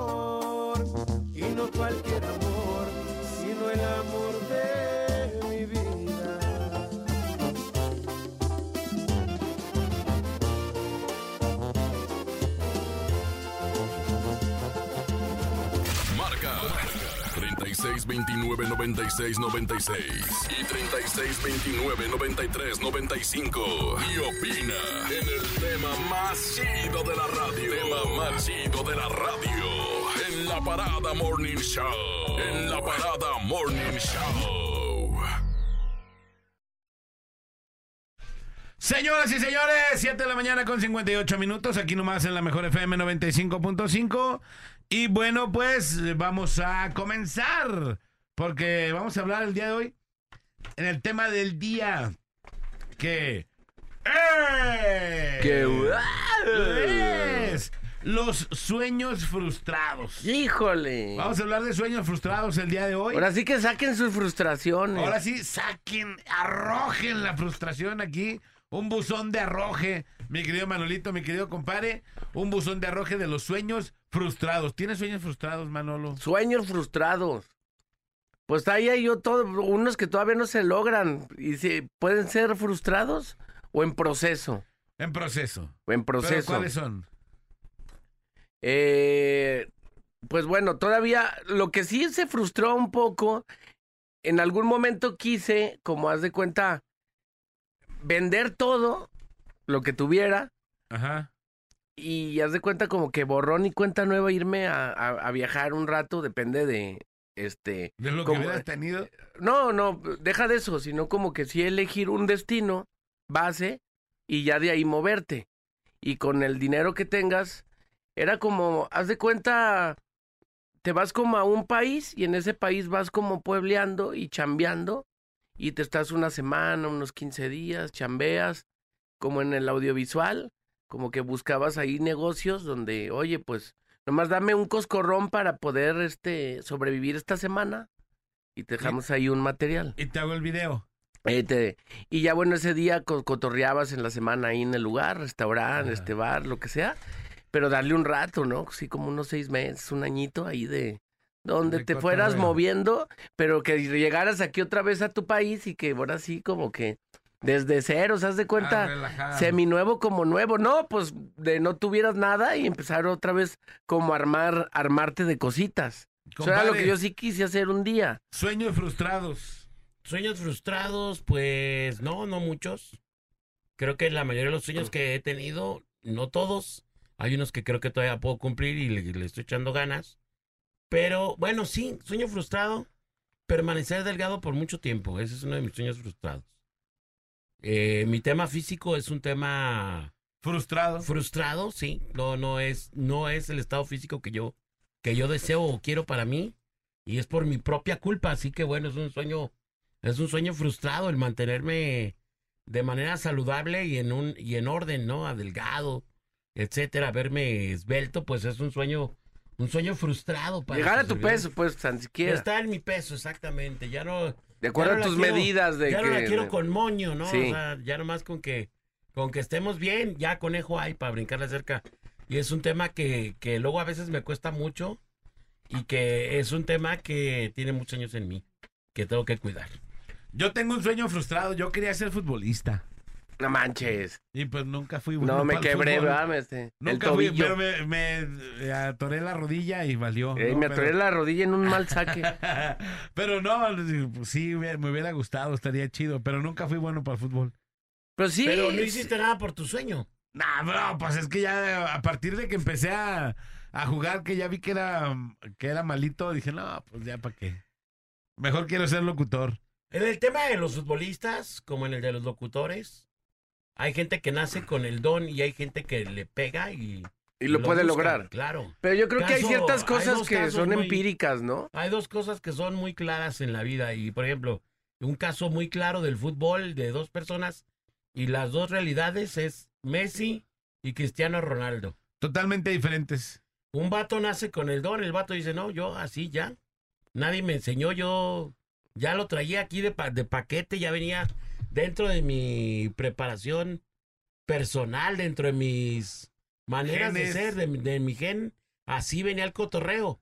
36 29 96 96 y 36 29 93 95 y opina en el tema más chido de la radio. Tema más chido de la radio en la parada Morning Show. En la parada Morning Show. Señoras y señores, 7 de la mañana con 58 minutos, aquí nomás en la mejor FM 95.5. Y bueno, pues vamos a comenzar, porque vamos a hablar el día de hoy en el tema del día que... ¡Eh! ¡Qué es los sueños frustrados. Híjole. Vamos a hablar de sueños frustrados el día de hoy. Ahora sí que saquen sus frustraciones. Ahora sí, saquen, arrojen la frustración aquí. Un buzón de arroje, mi querido Manolito, mi querido compadre. Un buzón de arroje de los sueños frustrados. ¿Tienes sueños frustrados, Manolo? Sueños frustrados. Pues ahí hay yo todo, unos que todavía no se logran. Y pueden ser frustrados o en proceso. En proceso. O en ¿Pero proceso. cuáles son? Eh, pues bueno, todavía lo que sí se frustró un poco, en algún momento quise, como haz de cuenta, vender todo lo que tuviera Ajá. y haz de cuenta como que borrón y cuenta nueva irme a, a- a viajar un rato, depende de, este, De lo que Como- hubieras tenido. no, no, deja de eso, sino como que sí elegir un destino base y ya de ahí moverte. Y con el dinero que tengas, era como, haz de cuenta, te vas como a un país y en ese país vas como puebleando y chambeando y te estás una semana, unos 15 días, chambeas, como en el audiovisual, como que buscabas ahí negocios donde, oye, pues, nomás dame un coscorrón para poder, este, sobrevivir esta semana y te dejamos ahí un material. Y te hago el video. Eh, te- y ya bueno, ese día co- cotorreabas en la semana ahí en el lugar, restaurante, este bar, lo que sea, pero darle un rato, ¿no? Sí, como unos seis meses, un añito ahí de donde De te fueras moviendo, pero que llegaras aquí otra vez a tu país y que ahora sí como que desde cero, ¿se das de Ah, cuenta? Seminuevo como nuevo, no, pues de no tuvieras nada y empezar otra vez como a armar, armarte de cositas. Eso era lo que yo sí quise hacer un día. Sueños frustrados. Sueños frustrados, pues no, no muchos. Creo que la mayoría de los sueños que he tenido, no todos. Hay unos que creo que todavía puedo cumplir y le, le estoy echando ganas. Pero bueno, sí, sueño frustrado, permanecer delgado por mucho tiempo. Ese es uno de mis sueños frustrados. Eh, mi tema físico es un tema Frustrado. frustrado, sí. No, no es, no es el estado físico que yo, que yo deseo o quiero para mí. Y es por mi propia culpa. Así que bueno, es un sueño, es un sueño frustrado el mantenerme de manera saludable y en un, y en orden, ¿no? Adelgado, etcétera, verme esbelto, pues es un sueño, un sueño frustrado para Llegar a tu peso, pues, tan siquiera. Está en mi peso, exactamente. Ya no. De acuerdo a tus quiero- medidas de ya que... no la quiero con moño, ¿no? Sí. O sea, ya nomás con que, con que estemos bien, ya conejo hay para brincarle cerca. Y es un tema que, que luego a veces me cuesta mucho y que es un tema que tiene muchos años en mí, que tengo que cuidar. Yo tengo un sueño frustrado. Yo quería ser futbolista. No manches. Y pues nunca fui bueno No, me para el quebré. Este, el Nunca fui, tobillo. pero me, me, eh, atoré la rodilla y valió. Eh, ¿no? me Pero- atoré la rodilla en un mal (laughs) saque. pero no, pues sí, me me hubiera gustado, estaría chido, pero nunca fui bueno para el fútbol. Pero sí. Pero no hiciste nada por tu sueño. Nah, bro, pues es que ya a partir de que empecé a, a jugar, que ya vi que era, que era malito, dije, no, pues ya para qué. Mejor quiero ser locutor. En el tema de los futbolistas, como en el de los locutores, hay gente que nace con el don y hay gente que le pega y... Y lo puede busca, lograr. Claro. Pero yo creo que hay ciertas cosas que casos son muy- empíricas, ¿no? Hay dos cosas que son muy claras en la vida y, por ejemplo, un caso muy claro del fútbol de dos personas y las dos realidades es Messi y Cristiano Ronaldo. Totalmente diferentes. Un vato nace con el don, el vato dice, no, yo así ya. Nadie me enseñó, yo ya lo traía aquí de, pa- de paquete, ya venía dentro de mi preparación personal, dentro de mis maneras Genes. de ser, de, mi- de mi gen. Así venía el cotorreo.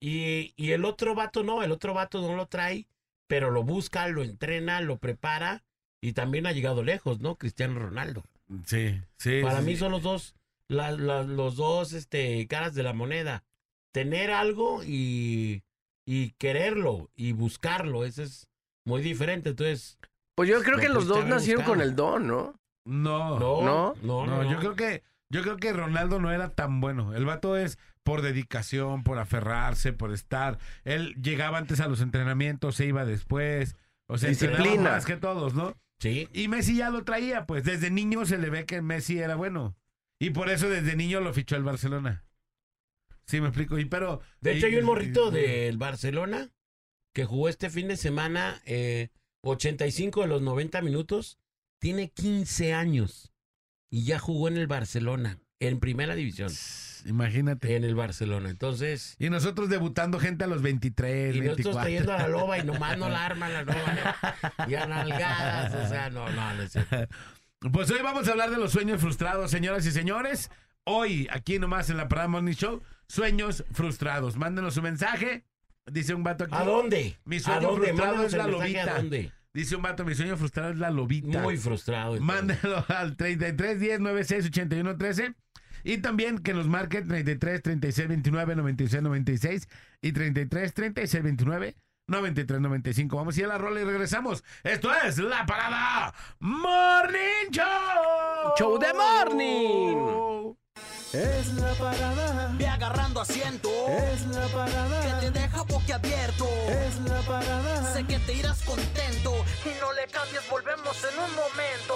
Y, y el otro vato no, el otro vato no lo trae, pero lo busca, lo entrena, lo prepara y también ha llegado lejos, ¿no? Cristiano Ronaldo. Sí, sí. Para sí, mí son los dos, la- la- los dos este, caras de la moneda. Tener algo y, y quererlo y buscarlo, eso es muy diferente. Entonces, Pues yo creo que los dos nacieron con el don, ¿no? No, no, ¿No? no, yo creo que yo creo que Ronaldo no era tan bueno. El vato es por dedicación, por aferrarse, por estar. Él llegaba antes a los entrenamientos, se iba después. O sea, Disciplina. más que todos, ¿no? Sí, Y Messi ya lo traía, pues desde niño se le ve que Messi era bueno. Y por eso desde niño lo fichó el Barcelona. Sí, me explico. Y pero. De hecho, y- hay un morrito y- del Barcelona que jugó este fin de semana eh, 85 de los 90 minutos. Tiene 15 años y ya jugó en el Barcelona, en primera división, Imagínate. en el Barcelona. Entonces, Y nosotros debutando gente a los 23, y nosotros 24. trayendo a la loba y nomás no la (laughs) arma la loba. Y a nalgadas, o sea, no, no, no es cierto. Pues hoy vamos a hablar de los sueños frustrados, señoras y señores. Hoy, aquí nomás en la Parada Morning Show, sueños frustrados. Mándenos su mensaje. Dice un vato aquí. ¿A dónde? Mi ¿A sueño dónde? frustrado Mándanos es la lobita. ¿A dónde? Dice un vato, mi sueño frustrado es la lobita. Muy frustrado. entonces. Mándelo (laughs) al 33 10 96 81 13. Y también que nos marque 33 36 29 96 96 y 33 36 29 93 95. Vamos a ir a la rola y regresamos. Esto es La Parada Morning Show. Show de morning. Es la parada, Ve agarrando asiento. es la parada, Te deja boquiabierto. es la parada. Sé que te irás contento. Y no le cambies, volvemos en un momento.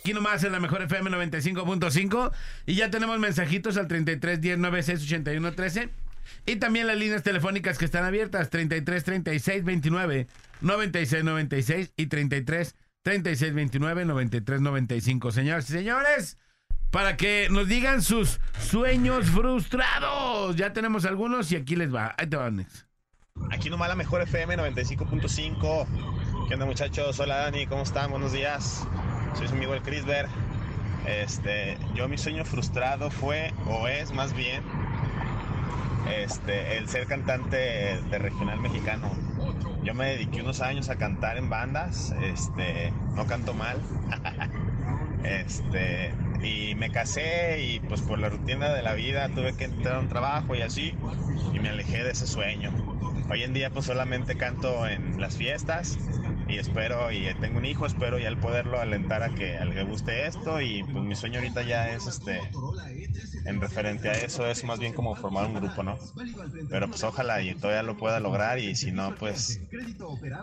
Aquí nomás en la mejor FM 95.5. Y ya tenemos mensajitos al 33 10 96 81 13. Y también las líneas telefónicas que están abiertas: 33 36 29 96 96 y 33 36 29 93 95. Señoras y señores, para que nos digan sus sueños frustrados. Ya tenemos algunos y aquí les va. Ahí te van, Nex. Aquí nomás la mejor FM 95.5. ¿Qué onda muchachos? Hola Dani, ¿cómo están? Buenos días. Soy su amigo el Crisber. Este, yo mi sueño frustrado fue, o es más bien, este, el ser cantante de regional mexicano. Yo me dediqué unos años a cantar en bandas, este, no canto mal. (laughs) Este, y me casé y pues por la rutina de la vida tuve que entrar a un trabajo y así y me alejé de ese sueño. Hoy en día pues solamente canto en las fiestas y espero y tengo un hijo, espero ya el poderlo alentar a que, a que le guste esto y pues mi sueño ahorita ya es este en referente a eso es más bien como formar un grupo, ¿no? Pero pues ojalá y todavía lo pueda lograr y si no pues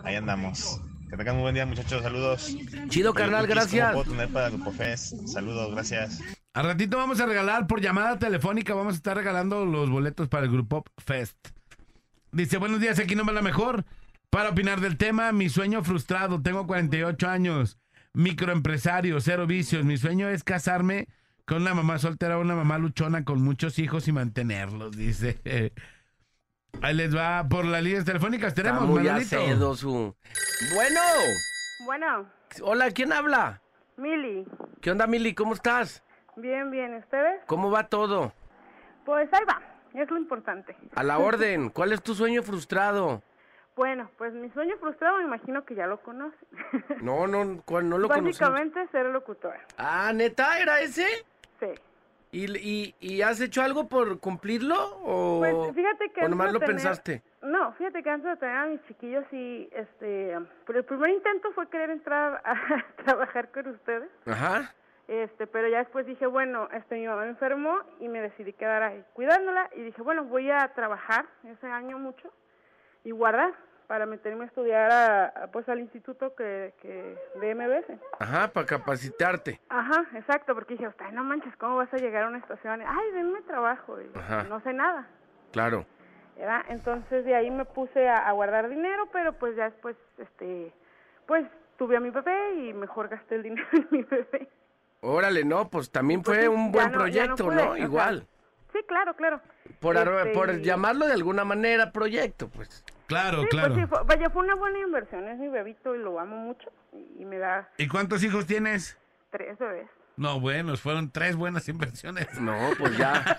ahí andamos. Que tengan muy buen día muchachos, saludos. Chido, carnal, gracias. ¿Cómo puedo tener para Grupo Fest? Saludos, gracias. Al ratito vamos a regalar por llamada telefónica, vamos a estar regalando los boletos para el Grupo Fest. Dice, buenos días, aquí no me la mejor. Para opinar del tema, mi sueño frustrado, tengo 48 años, microempresario, cero vicios. Mi sueño es casarme con una mamá soltera o una mamá luchona con muchos hijos y mantenerlos, dice. (laughs) Ahí les va por las líneas telefónicas. Tenemos, muy Manolito. acedo su... Bueno, Bueno, hola, ¿quién habla? Mili, ¿Qué onda, Mili? ¿Cómo estás? bien, bien, ¿ustedes? ¿Cómo va todo? Pues ahí va, es lo importante. A la orden, (laughs) ¿cuál es tu sueño frustrado? Bueno, pues mi sueño frustrado me imagino que ya lo conocen. No, no, ¿cuál- no lo conocemos. Básicamente ser locutora, Ah, ¿neta? ¿Era ese? sí. ¿Y, y, y has hecho algo por cumplirlo? ¿O, Pues fíjate que o nomás lo tener- pensaste? No, fíjate que antes de tener a mis chiquillos sí, este, pero el primer intento fue querer entrar a (laughs) trabajar con ustedes. Ajá. Este, pero ya después dije, bueno, este, mi mamá enfermó y me decidí quedar ahí cuidándola y dije, bueno, voy a trabajar ese año mucho y guardar para meterme a estudiar a, a, pues al instituto que, que de MBS. Ajá, para capacitarte. Ajá, exacto, porque dije, "Ay, no manches, ¿cómo vas a llegar a una estación? Ay, denme trabajo, y Ajá. no sé nada. Claro. ¿verdad? Entonces de ahí me puse a, a guardar dinero, pero pues ya después, este, pues tuve a mi bebé y mejor gasté el dinero en mi bebé. Órale, no, pues también Pues fue sí, un buen no- proyecto, no Igual. Sí, claro, claro. Por, ar- Este, por llamarlo de alguna manera proyecto, pues. Claro, Sí, claro. pues sí, fue, vaya, fue una buena inversión, es mi bebito y lo amo mucho y, me da ¿Y cuántos hijos tienes? tres bebés. No, buenos, fueron tres buenas inversiones. No, pues ya.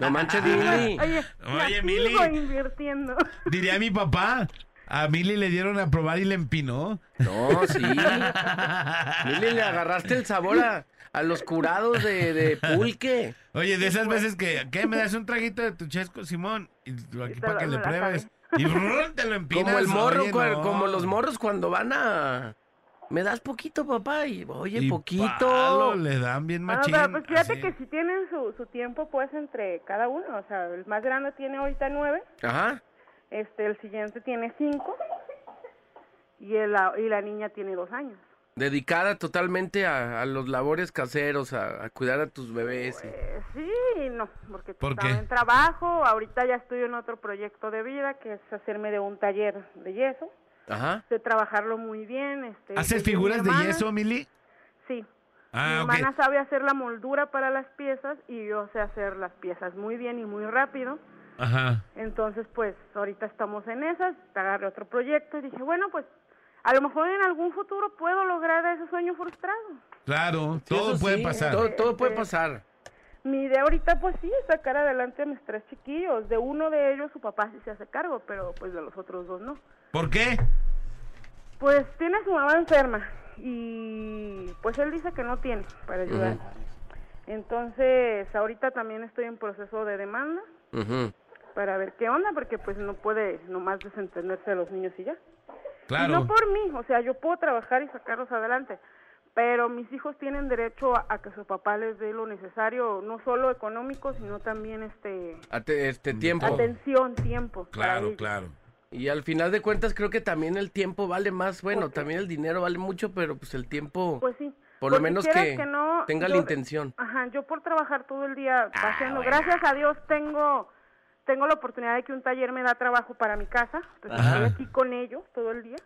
No manches, (laughs) Mili. Oye, Oye, Mili. invirtiendo. Diría mi papá, a Mili le dieron a probar y le empinó. No, sí. Mili, le agarraste el sabor a, a los curados de, de pulque. Oye, de esas veces que, ¿qué? ¿Me das un traguito de tu chesco, Simón? Y tú aquí para que le pruebes. Y brrr, te lo empinas. Como el morro, Oye, cua- no. como los morros cuando van a... ¿Me das poquito, papá? Y, oye, Y poquito. palo, le dan bien machín. pues fíjate así. que si tienen su, su tiempo pues entre cada uno, o sea, el más grande tiene ahorita nueve, Ajá. Este, el siguiente tiene cinco y, el, la- y la niña tiene dos años. Dedicada totalmente a, a los labores caseros, a, a cuidar a tus bebés. y- Eh, sí y no, porque ¿Por estaba qué? en trabajo, ahorita ya estoy en otro proyecto de vida que es hacerme de un taller de yeso, Ajá. sé trabajarlo muy bien. Este, ¿Haces mi figuras de hermana- yeso, Mili? Sí. Ah, mi hermana sabe hacer la moldura para las piezas y yo sé hacer las piezas muy bien y muy rápido. Ajá. Entonces, pues, ahorita estamos en esas, agarré otro proyecto y dije, bueno, pues, a lo mejor en algún futuro puedo lograr ese sueño frustrado. Claro, Sí, todo puede sí, pasar. Todo, todo puede pasar. Mi idea ahorita, pues sí, es sacar adelante a mis tres chiquillos. De uno de ellos, su papá sí se hace cargo, pero pues de los otros dos no. ¿Por qué? Pues tiene a su mamá enferma y pues él dice que no tiene para ayudar. Entonces, ahorita también estoy en proceso de demanda Ujú. Para ver qué onda, porque pues no puede nomás desentenderse de los niños y ya. Y Claro. no por mí, o sea, yo puedo trabajar y sacarlos adelante, pero mis hijos tienen derecho a, a que su papá les dé lo necesario, no solo económico, sino también este Ate- este tiempo. atención, tiempo. Claro, claro. Y al final de cuentas creo que también el tiempo vale más. Bueno, también el dinero vale mucho, pero pues el tiempo, Pues sí. por lo Porque menos que, no, tenga yo- la intención. Ajá, yo por trabajar todo el día Ah, haciendo, gracias a Dios tengo tengo la oportunidad de que un taller me da trabajo para mi casa, entonces Ajá. estoy aquí con ellos todo el día,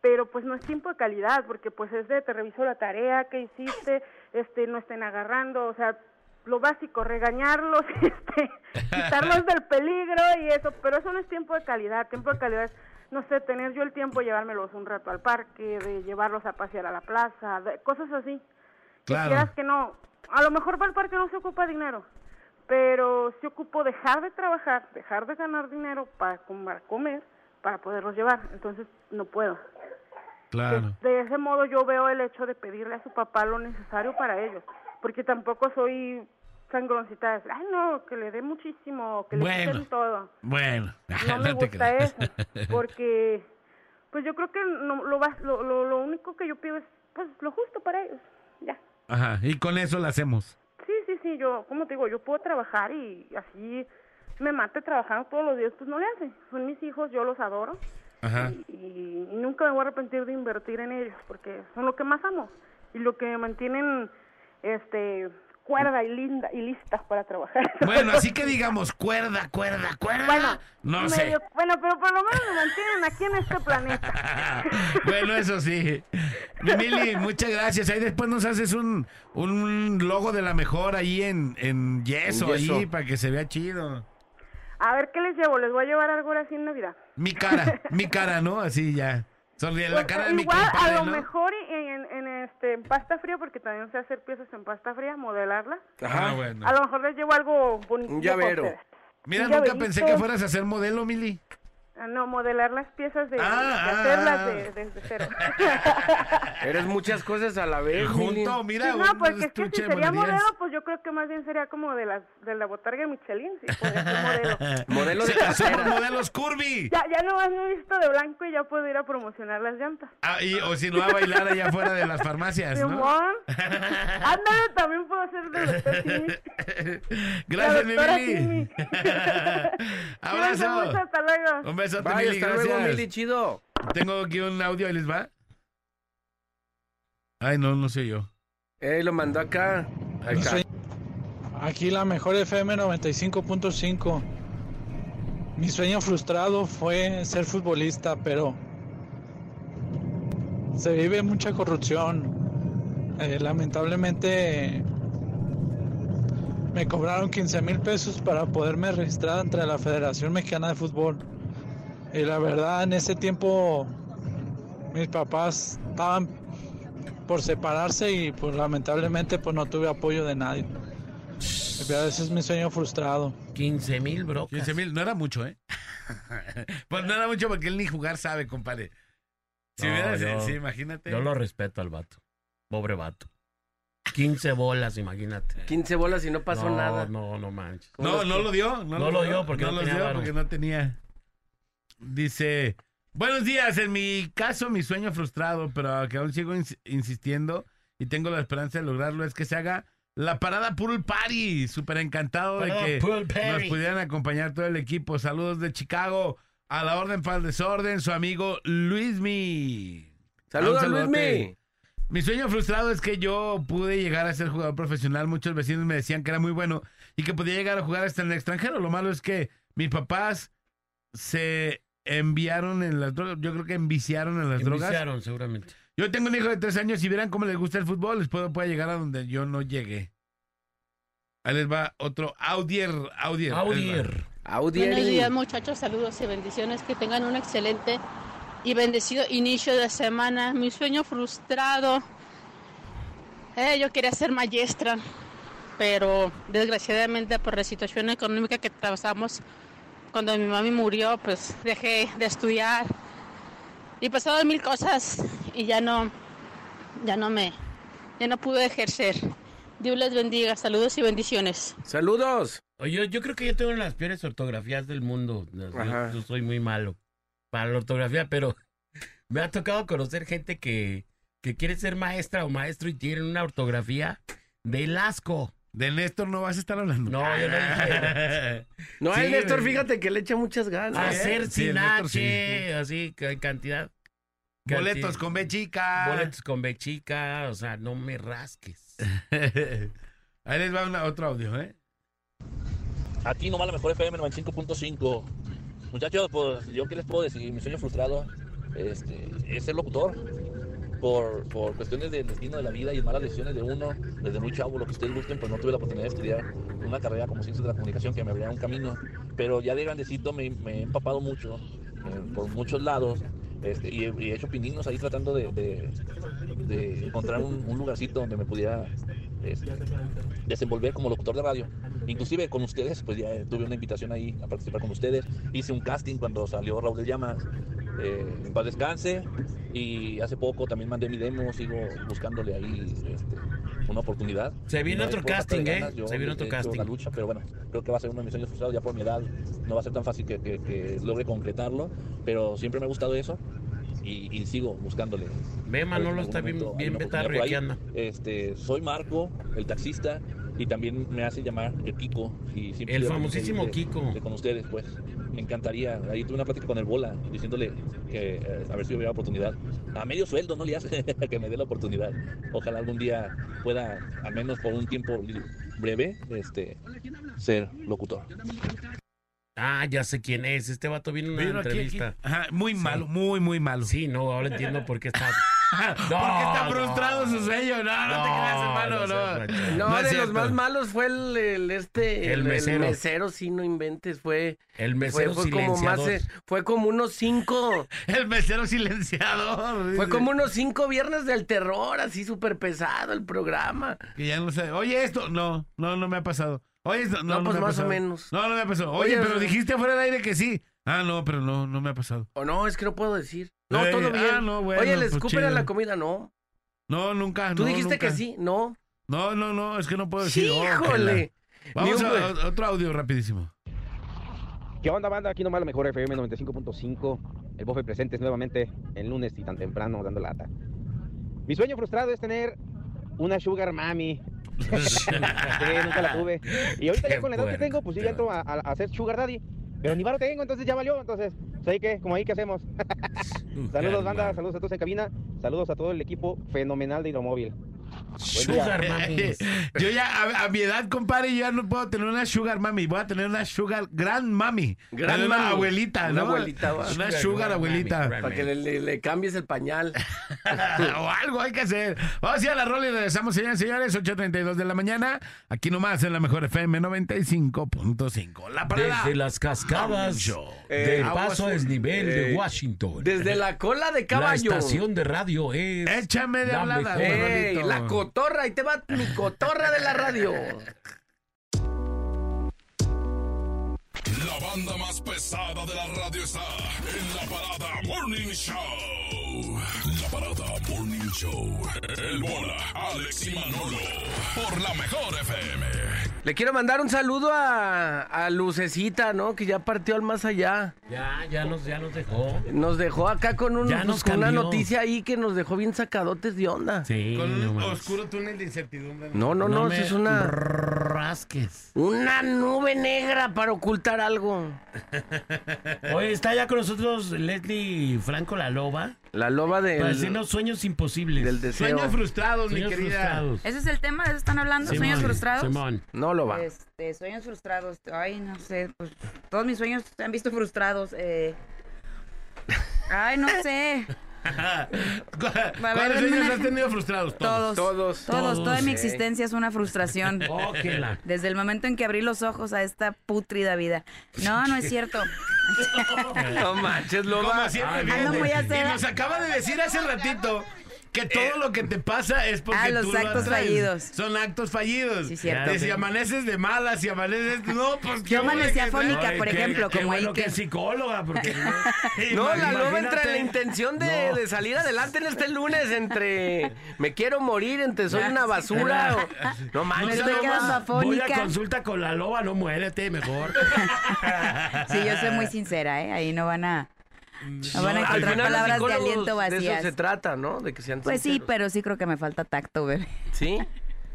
pero pues no es tiempo de calidad, porque pues es de te reviso la tarea que hiciste, este no estén agarrando, o sea, lo básico, regañarlos, (laughs) este, quitarlos del peligro y eso, pero eso no es tiempo de calidad, tiempo de calidad es no sé, tener yo el tiempo de llevármelos un rato al parque, de llevarlos a pasear a la plaza, de- cosas así. Que Claro. quieras que no, a lo mejor para el parque no se ocupa dinero, pero sí ocupo dejar de trabajar, dejar de ganar dinero para, com- para comer, para poderlos llevar, entonces no puedo. Claro. De ese modo yo veo el hecho de pedirle a su papá lo necesario para ellos. porque tampoco soy sangroncita, de decir, ay no, que le dé muchísimo, que le Bueno. quiten todo. Bueno, (laughs) No me gusta creas. eso, porque pues yo creo que no- lo, lo, lo único que yo pido es pues lo justo para ellos, ya. Ajá, y con eso lo hacemos. Sí, sí, sí, yo, como te digo, yo puedo trabajar y así me mate trabajando todos los días, pues no le hace. Son mis hijos, yo los adoro Ajá. y, y nunca me voy a arrepentir de invertir en ellos porque son lo que más amo y lo que me mantienen este cuerda y linda y listas para trabajar. (laughs) Bueno, así que digamos, cuerda, cuerda, cuerda. Bueno, no sé. medio- bueno, pero por lo menos me mantienen aquí en este planeta. (laughs) bueno, eso sí. Mi Mili, muchas gracias. Ahí después nos haces un, un logo de la mejor ahí en, en yeso, En yeso. ahí, para que se vea chido. A ver qué les llevo, les voy a llevar algo así en Navidad. Mi cara, (laughs) mi cara, ¿no? Así ya. Sonríe la cara de mi igual a lo ¿no? mejor en, en, en, este en pasta fría porque también sé hacer piezas en pasta fría, modelarlas. Ah, bueno. A lo mejor les llevo algo bonito. Un llavero. Mira, un nunca llaverito. pensé que fueras a ser modelo, Mili. Ah, no, modelar las piezas de, Ah, de ah, hacerlas ah. de- desde cero. (laughs) Eres muchas cosas a la vez. Junto, mira, Sí, no, porque es que si sería modelo, pues yo creo que más bien sería como de las de la botarga Michelin, podría ser modelo. (laughs) Modelo de Somos cartera. modelos curvy. Ya, ya nomás me he visto de blanco y ya puedo ir a promocionar las llantas. Ah, y- o si no, a bailar allá afuera de las farmacias, ¿no? (laughs) Ándale, también puedo hacer de doctor Simi. Gracias, La mi mucho, Abrazo. hasta luego. Un Bye, Mili, hasta luego. Mili, chido. Tengo aquí un audio, ahí les va. Ay, no, no sé yo. Eh, lo mandó acá. Está. Aquí la mejor FM 95.5. Mi sueño frustrado fue ser futbolista, pero se vive mucha corrupción. Eh, lamentablemente me cobraron 15 mil pesos para poderme registrar ante la Federación Mexicana de Fútbol. Y la verdad, en ese tiempo mis papás estaban por separarse y pues lamentablemente pues no tuve apoyo de nadie. Pero ese es mi sueño frustrado. 15 mil brocas. 15 mil, no era mucho, ¿eh? (laughs) pues no era mucho porque él ni jugar sabe, compadre. Si No, hubiera, yo- sí, imagínate. Yo lo respeto al vato. Pobre vato. 15 bolas, imagínate. 15 bolas y no pasó no, nada. No, no manches. No, no lo dio. No, No lo dio porque no lo tenía dio varo. porque no tenía. Dice, buenos días, en mi caso mi sueño frustrado, pero que aún sigo ins- insistiendo y tengo la esperanza de lograrlo, es que se haga la parada Pool Party. Súper encantado de que nos pudieran acompañar todo el equipo. Saludos de Chicago, a la orden para el desorden, su amigo Luismi. Saludos. Luismi. Mi sueño frustrado es que yo pude llegar a ser jugador profesional. Muchos vecinos me decían que era muy bueno y que podía llegar a jugar hasta en el extranjero. Lo malo es que mis papás se enviaron en las drogas. Yo creo que enviciaron en las drogas. Enviciaron, seguramente. Yo tengo un hijo de tres años y vieran cómo les gusta el fútbol. Les puedo, puede llegar a donde yo no llegué. Ahí les va otro Audier. Audier. Audier. Audieri. Buenos días muchachos, saludos y bendiciones, que tengan un excelente y bendecido inicio de semana. Mi sueño frustrado, eh, yo quería ser maestra, pero desgraciadamente por la situación económica que atravesamos, cuando mi mami murió, pues dejé de estudiar y pasaron mil cosas y ya no, ya no me, ya no pude ejercer. Dios les bendiga, saludos y bendiciones. Saludos. Oye, Yo, yo creo que yo tengo las peores ortografías del mundo. Yo soy muy malo para la ortografía, pero (laughs) me ha tocado conocer gente que, que quiere ser maestra o maestro y tienen una ortografía del asco. De Néstor no vas a estar hablando. No, yo no dije. (laughs) No, Sí, el Néstor, fíjate que le echa muchas ganas. Hacer Sí, sin Néstor H, sí. así, que cantidad. Boletos canti- con B chica. Boletos con B chica, o sea, no me rasques. (laughs) Ahí les va una- otro audio, ¿eh? Aquí nomás la mejor FM 95.5. Muchachos, pues yo qué les puedo decir, mi sueño frustrado este, es ser locutor. Por, por cuestiones del destino de la vida y malas decisiones de uno, desde muy chavo, lo que ustedes gusten, pues no tuve la oportunidad de estudiar una carrera como ciencias de la comunicación que me abriera un camino. Pero ya de grandecito me, me he empapado mucho eh, por muchos lados este, y, he, y he hecho pininos ahí tratando de, de- de encontrar un, un lugarcito donde me pudiera este, desenvolver como locutor de radio. Inclusive con ustedes, pues ya tuve una invitación ahí a participar con ustedes. Hice un casting cuando salió Raúl de Llamas, eh, en paz descanse. Y hace poco también mandé mi demo, sigo buscándole ahí este, una oportunidad. Se viene No otro casting, ¿eh? yo Se viene otro casting. La lucha, pero bueno, creo que va a ser uno de mis sueños frustrados ya por mi edad. No va a ser tan fácil que, que- que logre concretarlo, pero siempre me ha gustado eso y, y sigo buscándole. Ve, Manolo, está bien- bien una betarro, oportunidad ¿y por qué ahí. anda? Este, soy Marco, el taxista, y también me hace llamar el Kiko. Y siempre El famosísimo de- Kiko. de con ustedes, pues. Me encantaría. Ahí tuve una plática con el Bola, diciéndole que eh, a ver si hubiera oportunidad. A medio sueldo no le hace (laughs) que me dé la oportunidad. Ojalá algún día pueda, al menos por un tiempo breve, este, ser locutor. Ah, ya sé quién es. Este vato viene en una aquí, entrevista. aquí. Ajá, muy Sí. malo, muy, muy malo. Sí, no, ahora entiendo por qué está. (laughs) (laughs) Porque está frustrado no. su sueño. No, no, te creas, hermano. no No, de los más malos fue el, el este El mesero. sí, no inventes, fue El fue, mesero fue como más eh, fue como unos cinco (laughs) El mesero silenciador. fue dice. como unos cinco viernes del terror, así súper pesado el programa. Que ya no sé. Oye, esto. No, no, no me ha pasado. Oye, esto. No, No, no pues me ha más o menos. No, no me ha pasado. Oye, Oye, pero eh, dijiste fuera del aire que sí. Ah, no, pero no, no me ha pasado. O no, es que no puedo decir. No, Ey, todo bien. ah, no, bueno, Oye, ¿le pues escupen a la comida? No. No, nunca. Tú no, dijiste nunca. que sí, no. No, no, no, es que no puedo decir. oh, Híjole. Vamos un- a, a- otro audio rapidísimo. ¿Qué onda, banda? Aquí nomás la mejor FM 95.5. El bofe presentes nuevamente el lunes y tan temprano dando lata. Mi sueño frustrado es tener una sugar mami. (laughs) Sí, nunca la tuve. Y ahorita ya con la edad que tengo, pues yo ya entro a, a- a hacer sugar daddy. Pero ni varo tengo, entonces ya valió. Entonces, pues ahí que, como ahí, ¿qué hacemos? (laughs) (laughs) saludos, banda. Saludos a todos en cabina. Saludos a todo el equipo fenomenal de Hidromóvil. Sugar mamis. (laughs) Yo ya, a, a mi edad, compadre, yo ya no puedo tener una sugar mami. Voy a tener una sugar grand mami. Gran una mami. abuelita, Una ¿no? abuelita, va. Una Sugar abuelita. mami, Para que le, le- le cambies el pañal. (laughs) o algo hay que hacer. Vamos a ir a la rola y regresamos, señores y señores. 8.32 de la mañana. Aquí nomás en la mejor FM 95.5. La parada. Desde las cascadas Eh, paso a aguas- desnivel de Washington. Desde la cola de la caballo. estación de radio es. Échame de la hablada, mejor. güey. Ey, Manolito. Cotorra, ahí te va mi cotorra de la radio. La banda más pesada de la radio está en la parada Morning Show. La parada Morning Show. El bola, Alex y Manolo. Por la mejor FM. Le quiero mandar un saludo a, a Lucecita, ¿no? Que ya partió al más allá. Ya, ya nos, ya nos dejó. Nos dejó acá con, un, pues, con una noticia ahí que nos dejó bien sacadotes de onda. Sí, Con no un oscuro túnel de incertidumbre. No, no, no, me eso es una, rasques. una nube negra para ocultar algo. Oye, está ya con nosotros Leslie Franco la Loba. La loba del, Para decirnos sueños imposibles. del deseo. Sueños frustrados, mi querida. frustrados. ¿Ese es el tema? ¿De eso están hablando? ¿Sueños frustrados? Simón. No lo va. Este, sueños frustrados. Ay, no sé. Pues todos mis sueños se han visto frustrados. Eh... Ay, no sé. ¿Cuáles denme sueños una- has tenido frustrados? Todos. Todos. Todos. Toda mi existencia es una frustración. (laughs) Oh, que la- Desde el momento en que abrí los ojos a esta pútrida vida. No, no es cierto. (laughs) No manches, Como loba. siempre, Ando fíjate. muy Y nos acaba de decir hace ratito que todo lo que te pasa es porque Ah, los tú lo actos atraes. fallidos. Son actos fallidos. Sí, cierto. Y si amaneces de malas, si amaneces... No, pues... Yo ¿qué amanecía ole que- afónica, por qué- ejemplo, qué como ahí bueno que que- psicóloga, porque... (laughs) No, la loba Imagínate. entre la intención de, No. de salir adelante en este lunes, entre me quiero morir, entre soy una basura. o- no manches, estoy loba. quedando Voy a afónica. consulta con la loba, no muérete, mejor. (laughs) Sí, yo soy muy sincera, ¿eh? Ahí no van a, no van a Al encontrar final los palabras de aliento De eso vacías. se trata, ¿no? De que sean Pues sí, pero sí creo que me falta tacto, bebé. ¿Sí?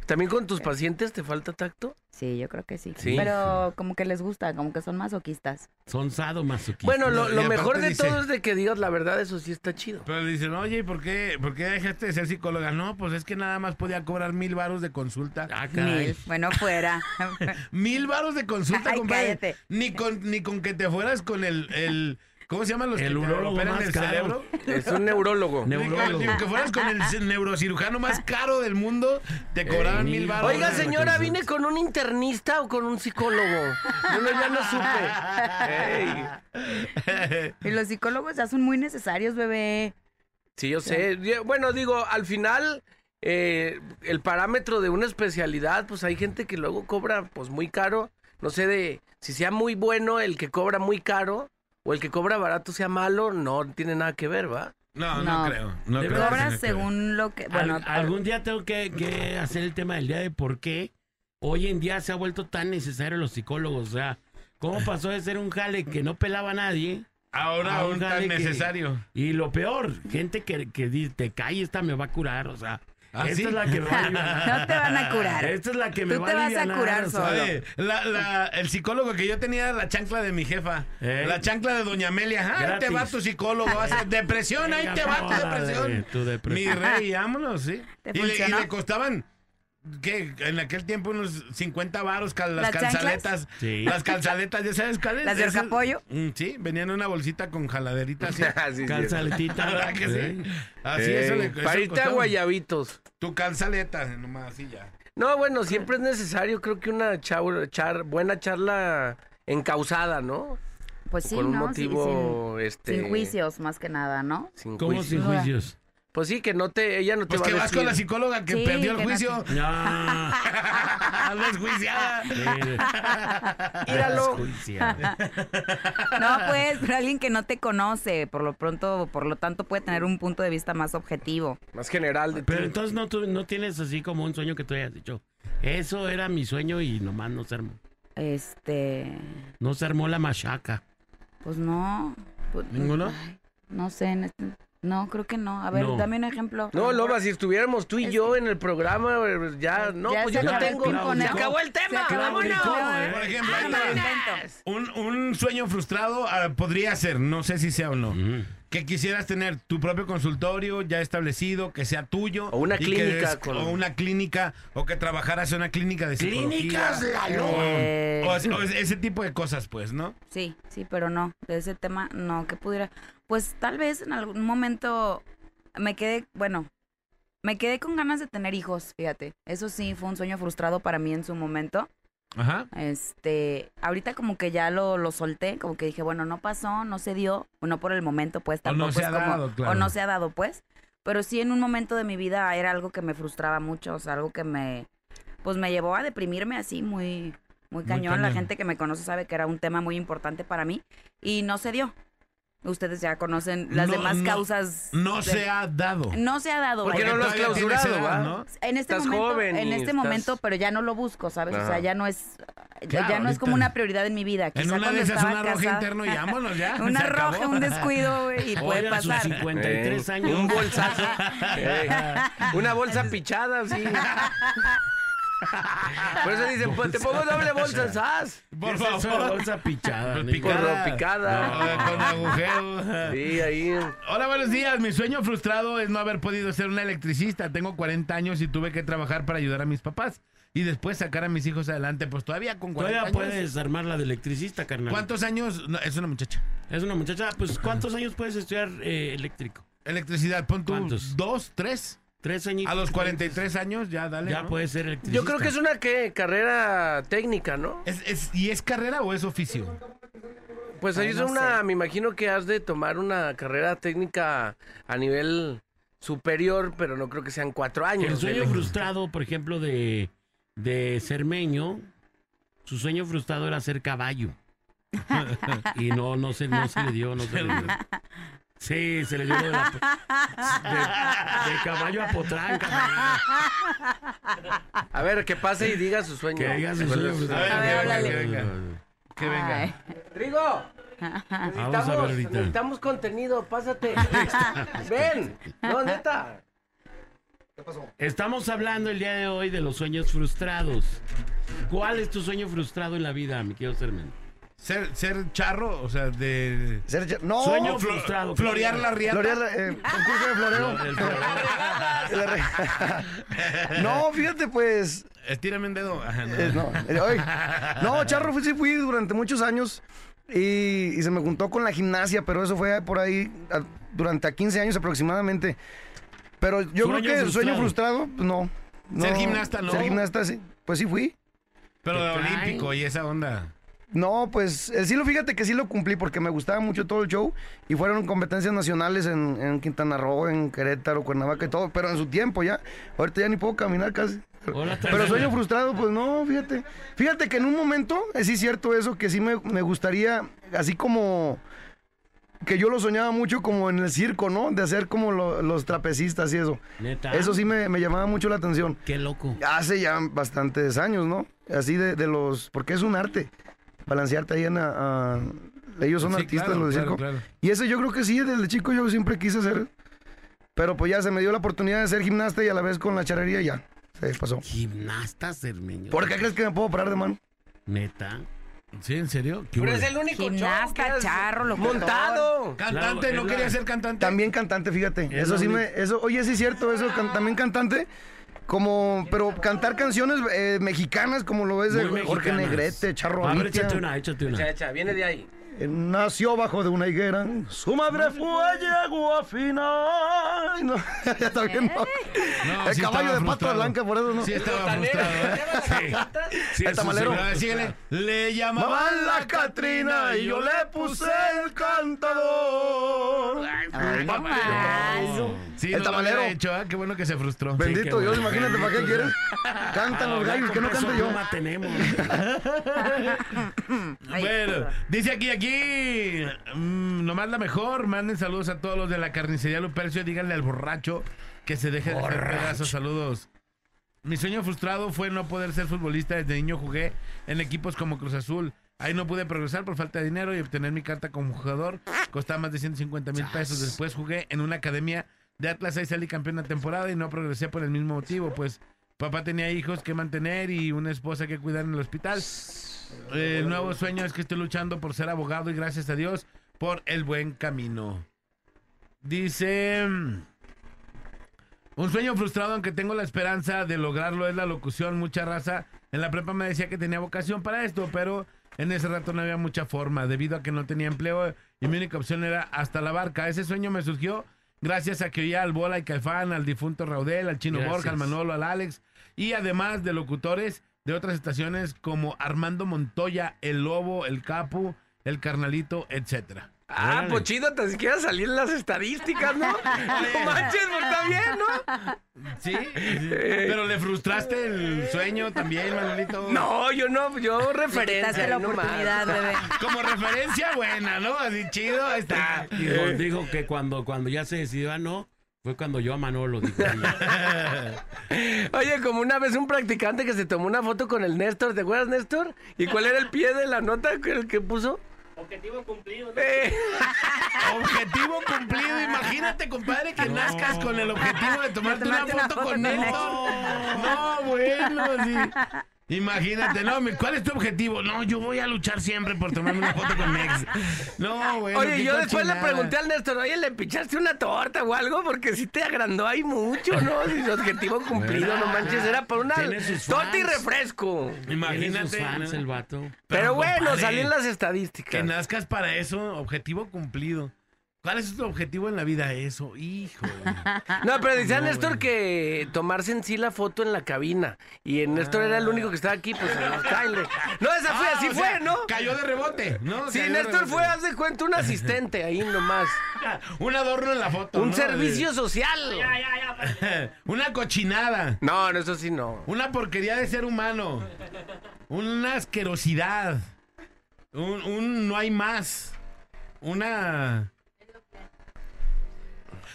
¿También con tus pacientes te falta tacto? Sí, yo creo que sí. Sí. Pero como que les gusta, como que son masoquistas. Son sadomasoquistas. Bueno, lo, mejor de dice- todo es de que digas la verdad, eso sí está chido. Pero dicen, oye, ¿y por qué, por qué dejaste de ser psicóloga? No, pues es que nada más podía cobrar mil varos de consulta. Ah, caray. Mil. Bueno, fuera. (laughs) Mil varos de consulta, Ay, compadre. cállate. Ni con, ni con que te fueras con el, el ¿cómo se llaman los El que operan más el caro. cerebro? Es un neurólogo. (laughs) Neurólogo. con que fueras con el (laughs) neurocirujano más caro del mundo, te cobraban mil varos. Oiga, señora. ¿vine con un internista o con un psicólogo? Yo no, ya no supe. Ey. y los psicólogos ya son muy necesarios, bebé. Sí, yo sé. Bueno, digo, al final, eh, el parámetro de una especialidad, pues hay gente que luego cobra pues muy caro. No sé de si sea muy bueno el que cobra muy caro o el que cobra barato sea malo, no tiene nada que ver, ¿va? No, no, creo. No creo. Cobras No creo. según lo que. Bueno, Al- algún día tengo que, que hacer el tema del día de por qué hoy en día se ha vuelto tan necesario los psicólogos. O sea, ¿cómo pasó de ser un jale que no pelaba a nadie? Ahora a aún tan que- necesario. y lo peor, gente que, que dice, te cae, esta me va a curar. O sea, ¿Ah, esta sí? es la que me va a (laughs) alivianar. No te van a curar. Esta es la que me Tú va te vas a curar solo. Oye, la- la- el psicólogo que yo tenía era la chancla de mi jefa. ¿Eh? La chancla de Doña Amelia. Ah, ahí te va tu psicólogo. va a ser depresión, ahí te va tu depresión. tu depresión. Mi rey, vámonos, sí. ¿Te Y le, y funcionó? le costaban. ¿Qué? En aquel tiempo unos 50 varos cal- las, ¿Las calzaletas. Sí. Las calzaletas, ¿ya sabes cuáles? ¿Las de Esas- Orcapollo? Mm, Sí, venían en una bolsita con jaladerita (laughs) así. Así sí. Calzaletita. (laughs) ¿Verdad que sí? ¿eh? Así Ey, eso le eso para irte a costaba. guayabitos. Tu calzaleta, nomás así ya. No, bueno, siempre es necesario, creo que una chau- char- buena charla encausada, ¿no? pues sí, Con un ¿no? Sí, motivo, sin, este... sin juicios, más que nada, ¿no? Sin ¿Cómo sin juicios? Pues sí, que no te, ella no te Pues va que a vas decir. con la psicóloga que Sí, perdió el que no juicio. No. Anda desjuiciada. Míralo. No, pues, pero alguien que no te conoce, por lo pronto, por lo tanto, puede tener un punto de vista más objetivo. Más general de ti. Pero entonces no, tú, no tienes así como un sueño que tú hayas dicho. Eso era mi sueño y nomás no se armó. Este, No se armó la machaca. pues no. pues, ¿Ninguno? ay, no sé, en este- no, creo que no. A ver, No. dame un ejemplo. No, Loba, si estuviéramos tú y Es yo en el programa, ya, no, Ya pues yo no tengo. tiempo, Se ¿no? acabó el tema, acabó el vámonos. ¿eh? Por ejemplo, Ah, me lo invento. Un, un sueño frustrado ah, podría ser, no sé si sea o no, que quisieras tener tu propio consultorio ya establecido, que sea tuyo. O una clínica des- con- O una clínica, o que trabajaras en una clínica de psicología. Clínicas Lalo. Eh, o o es- ese tipo de cosas, pues, ¿no? Sí, sí, pero no, de ese tema no, que pudiera. Pues tal vez en algún momento me quedé, bueno, me quedé con ganas de tener hijos, fíjate. Eso sí, fue un sueño frustrado para mí en su momento. Ajá. Este, ahorita como que ya lo, lo solté, como que dije, bueno, no pasó, no se dio, o no por el momento, pues O no tampoco se ha como, dado, claro. o no se ha dado, pues. Pero sí en un momento de mi vida era algo que me frustraba mucho, o sea, algo que me, pues me llevó a deprimirme así muy, muy cañón. La cañón. gente que me conoce sabe que era un tema muy importante para mí y no se dio. Ustedes ya conocen las No, demás no, causas. No de- se ha dado. No se ha dado. ¿Por qué vaya. no lo has clausurado, edad. En este Estás momento, joven en este estás- momento, pero ya no lo busco, ¿sabes? O sea, ya no es, Claro, ya no es como una prioridad en mi vida. En Quizá una de esas, estaba una roja interno y (laughs) vámonos ya. una acabó. roja, un descuido güey, y (laughs) puede sus pasar. 53 Eh, años. Un bolsazo. (laughs) Eh, una bolsa pichada, sí. Por eso dicen, pues te pongo doble bolsa, ¿sabes? Por ¿Qué es eso? favor. Bolsa pichada. Picada. Por picada. No, con agujero. Sí, ahí. Hola, buenos días. Mi sueño frustrado es no haber podido ser un electricista. Tengo 40 años y tuve que trabajar para ayudar a mis papás. Y después sacar a mis hijos adelante. Pues todavía con 40 Todavía años. puedes armar la de electricista, carnal. ¿Cuántos años? No, es una muchacha. Es una muchacha. Pues, ¿cuántos años puedes estudiar eh, eléctrico? Electricidad, pon tú ¿Cuántos? dos, tres. Tres años. A los 43 años ya dale. Ya ¿no? puedes ser electricista. Yo creo que es una ¿qué? carrera técnica, ¿no? ¿Es, es- ¿Y es carrera o es oficio? Pues ahí Ay, es no una, sé. me imagino que has de tomar una carrera técnica a nivel superior, pero no creo que sean cuatro años. El sueño frustrado, por ejemplo, de, de Cermeño, su sueño frustrado era ser caballo. (laughs) (laughs) y no, no se, no se le dio, no se le dio. (laughs) Sí, se le dio de, la- de- de caballo a potranca. A ver, que pase y diga su sueño. Que diga su sueño frustrado. A ver, A ver, que venga, háblale. que venga. Que venga. Ay. Rigo, Vamos a ver necesitamos, necesitamos contenido, pásate. (laughs) Ven, no, neta. Estamos hablando el día de hoy de los sueños frustrados. ¿Cuál es tu sueño frustrado en la vida, mi querido Sermen? Ser, ser charro, o sea, de... Ser no, Sueño Flo- frustrado. florear la riata. Florear, eh, (laughs) concurso de floreo. El floreo. (laughs) La re- (laughs) no, fíjate, pues. Estírame un dedo. Ajá, no. eh, no, eh, ay. no, charro fui- sí fui durante muchos años y, y se me juntó con la gimnasia, pero eso fue por ahí a- durante a 15 años aproximadamente. Pero yo Sueño creo que el sueño frustrado. pues, no, no. Ser gimnasta, ¿no? Ser gimnasta, sí. Pues sí fui. Pero de Te traen. olímpico y esa onda. No, pues sí lo fíjate que sí lo cumplí porque me gustaba mucho todo el show y fueron competencias nacionales en, en Quintana Roo, en Querétaro, Cuernavaca y todo, pero en su tiempo ya. Ahorita ya ni puedo caminar casi. Hola, Pero sueño frustrado, pues no, fíjate. Fíjate que en un momento, eh, sí es cierto eso, que sí me, me gustaría, así como que yo lo soñaba mucho como en el circo, ¿no? De hacer como lo- los trapecistas y eso. Neta. Eso sí me, me llamaba mucho la atención. Qué loco. Hace ya bastantes años, ¿no? Así de, de los... Porque es un arte. Balancearte ahí en... a- a- ellos son Sí, artistas, claro, los de claro, circo. claro. Y eso yo creo que sí, desde chico yo siempre quise hacer. Pero pues ya se me dio la oportunidad de ser gimnasta y a la vez con la charrería y ya. Se pasó. Gimnastas, Hermeño. ¿Por qué crees que me puedo parar de mano? Neta. ¿Sí, en serio? ¿Qué Pero es el único Gimnasta, charro, locutor. montado. Cantante, Claro, ¿no es quería la- ser cantante? También cantante, fíjate. Es eso la sí única- me... Eso, oye, sí es cierto, eso, can- también cantante. Como, pero cantar canciones eh, mexicanas como lo es de Muy Jorge mexicanas. Negrete, Charro A ver, Avitia. échate una, échate una. Echa, echa, viene de ahí. Eh, Nació bajo de una higuera, su madre fue yegua fina. (laughs) No, ya está bien, no. No, El sí caballo estaba de pata frustrado. blanca, por eso no. Sí estaba (laughs) frustrado, ¿eh? Sí. Sí, El eso tamalero. sí. A ver, síguele. Le llamaban Llamaban la Catrina y yo le puse el cantador. Ay, no más. Sí, El no tamalero. hecho, ¿eh? Qué bueno que se frustró. Bendito qué Dios, bueno. imagínate para qué quieren. Cantan los gallos, que no cante yo. tenemos. (laughs) Bueno, dice aquí, aquí, mm, nomás la mejor. Manden saludos a todos los de la carnicería Lupercio. Díganle al borracho que se deje de hacer pedazos. Saludos. Mi sueño frustrado fue no poder ser futbolista. Desde niño jugué en equipos como Cruz Azul. Ahí no pude progresar por falta de dinero y obtener mi carta como jugador. Costaba más de 150 mil pesos. Después jugué en una academia de Atlas. Ahí salí campeón de temporada y no progresé por el mismo motivo. Pues papá tenía hijos que mantener y una esposa que cuidar en el hospital. El nuevo sueño es que estoy luchando por ser abogado y gracias a Dios por el buen camino. Dice... Un sueño frustrado, aunque tengo la esperanza de lograrlo, es la locución. Mucha raza en la prepa me decía que tenía vocación para esto, pero en ese rato no había mucha forma, debido a que no tenía empleo y mi única opción era hasta la barca. Ese sueño me surgió gracias a que oía al Bola y Caifán, al difunto Raudel, al Chino Gracias. Borja, al Manolo, al Alex, y además de locutores de otras estaciones como Armando Montoya, El Lobo, El Capu, El Carnalito, etcétera. Ah, Órale. pues chido, te siquiera salir en las estadísticas, ¿no? (laughs) no manches, pues está bien, ¿no? Sí, sí. pero le frustraste el sueño también, Manolito. No, yo no, yo referencia. la no oportunidad, bebé. Como referencia buena, ¿no? Así chido, ahí está. Dijo, dijo que cuando, cuando ya se decidió a no, fue cuando yo a Manolo dijo. (laughs) Oye, como una vez un practicante que se tomó una foto con el Néstor, ¿te acuerdas, Néstor? ¿Y cuál era el pie de la nota que, el que puso? Objetivo cumplido. Eh, (laughs) Objetivo cumplido. Imagínate, compadre, que nazcas con el objetivo de tomarte, una, tomarte una foto foto con con él. él. No, bueno, sí. Imagínate, no, mi- ¿cuál es tu objetivo? No, yo voy a luchar siempre por tomarme una foto con mi ex. No, bueno. Oye, yo después le pregunté al Néstor, oye, ¿le pichaste una torta o algo? Porque si te agrandó ahí mucho, ¿no? Sin objetivo (laughs) cumplido, no manches, era por una torta y refresco. Imagínate. Sus fans el vato. Pero, bueno, compadre, salí en las Que estadísticas. nazcas para eso, objetivo cumplido. ¿Cuál es tu objetivo en la vida? Eso, hijo. (laughs) No, pero decía No, Néstor que tomarse en sí la foto en la cabina. Y el Néstor era el único que estaba aquí, pues en trailers. No, esa fue, Ah, así fue, sea, ¿no? Cayó de rebote, ¿no? Sí, Néstor fue, haz de cuenta, un asistente ahí nomás. (laughs) Un adorno en la foto. Un ¿no? servicio social. Ya, ya, ya. (laughs) Una cochinada. No, no, eso sí no. Una porquería de ser humano. Una asquerosidad. Un, un no hay más. Una.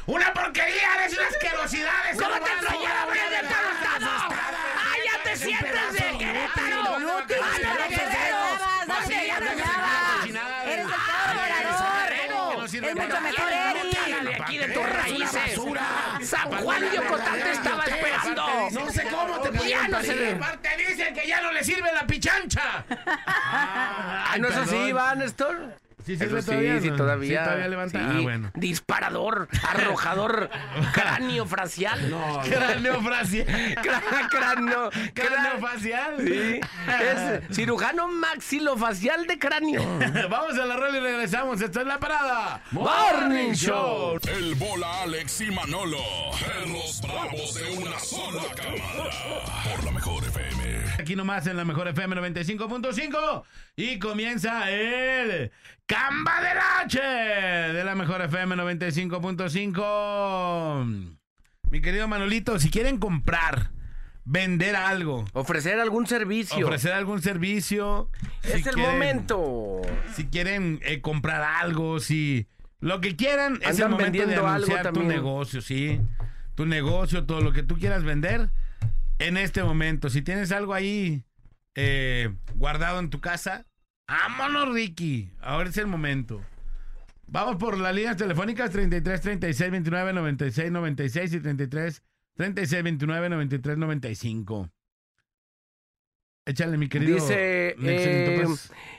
¡Una porquería! ¡Es una asquerosidad! de ser ¿Cómo te extrañaba, ¡Una Brian, bastarda! ¡Ah, ya te ¡Es un sientes de Querétaro! inútil! ¡No te ¡Ay, extrañabas, no te extrañabas! dale, ¡Sí, ya ya te extrañabas! extrañabas! Eres el ¡Ay, eres que no sirve Es mucho mejor! Eric. Aquí de tus Eres raíces. San Juan de Ocotán te estaba esperando. No sé cómo te no se parir. Aparte dicen que ya no le sirve la pichancha. (laughs) Ah, ¿no es así, va, Néstor? Sí, Eso sirve sí, todavía, sí, ¿no? todavía. Sí, todavía levanta. Sí. Ah, bueno. Disparador, arrojador, (laughs) cráneo facial. No, Cráneo facial. (laughs) Cráneo, Cráneo crá- facial. Sí, es cirujano maxilofacial de cráneo. (laughs) Vamos a la rola y regresamos. Esto es La Parada. Morning Show. El bola Alex y Manolo. Perros bravos de una sola cámara. Por la mejor FM. Aquí nomás en la mejor FM 95.5 y comienza el Camba del H de la mejor FM 95.5. Mi querido Manolito, si quieren comprar, vender algo, Ofrecer algún servicio. ofrecer algún servicio, es si el quieren- momento. Si quieren eh, comprar algo, si Lo que quieran es el momento de vendiendo algo anunciar tu también. negocio, sí. Tu negocio, todo lo que tú quieras vender en este momento. Si tienes algo ahí eh, guardado en tu casa, vámonos, Ricky. Ahora es el momento. Vamos por las líneas telefónicas 33 36 29 96 96 y 33 36 29 93 95. Échale, mi querido. Dice, eh,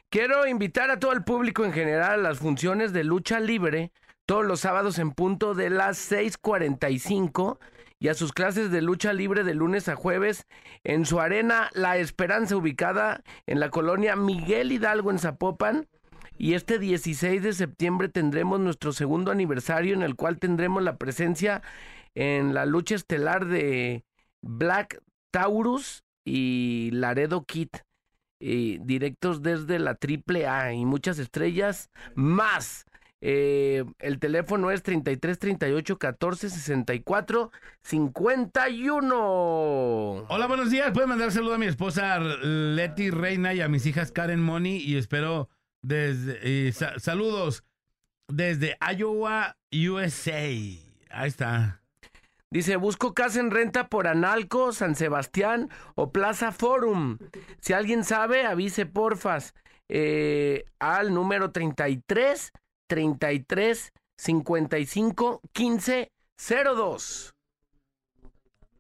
quiero invitar a todo el público en general a las funciones de lucha libre todos los sábados en punto de las 6.45 y a sus clases de lucha libre de lunes a jueves en su arena La Esperanza ubicada en la colonia Miguel Hidalgo en Zapopan. Y este 16 de septiembre tendremos nuestro segundo aniversario en el cual tendremos la presencia en la lucha estelar de Black Taurus y Laredo Kid. eh, directos desde la triple A y muchas estrellas más. Eh, el teléfono es 33 38 14 64 51. Hola, buenos días. Pueden mandar saludo a mi esposa Leti Reina y a mis hijas Karen Moni y espero desde eh, sa- saludos desde Iowa, USA. Ahí está. Dice, busco casa en renta por Analco, San Sebastián o Plaza Forum. Si alguien sabe, avise porfas eh, al número 33 33 55 15 02.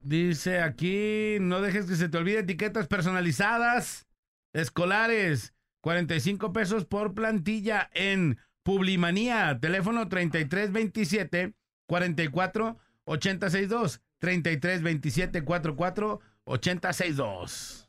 Dice aquí, no dejes que se te olvide etiquetas personalizadas escolares. 45 pesos por plantilla en Publimanía. Teléfono 3327 44 862. 3327 44 862.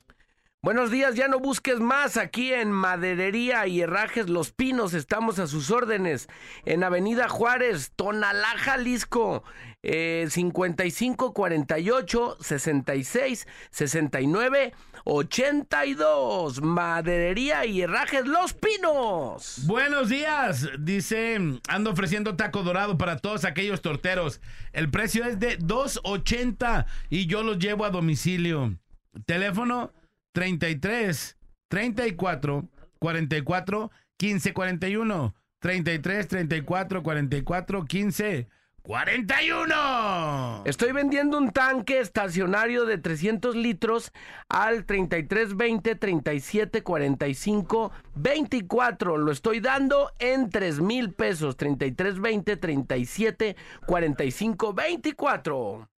Buenos días, ya no busques más aquí en Maderería y Herrajes Los Pinos, estamos a sus órdenes en Avenida Juárez, Tonalá, Jalisco, eh, 55 48 66 69 82, Maderería y Herrajes Los Pinos. Buenos días, dice, ando ofreciendo taco dorado para todos aquellos torteros. El precio es de 2.80 y yo los llevo a domicilio. Teléfono 33 34 44 15 41 33 34 44 15 41. Estoy vendiendo un tanque estacionario de 300 litros al 3320 37 45 24. Lo estoy dando en 3 mil pesos. 3320 37 45 24.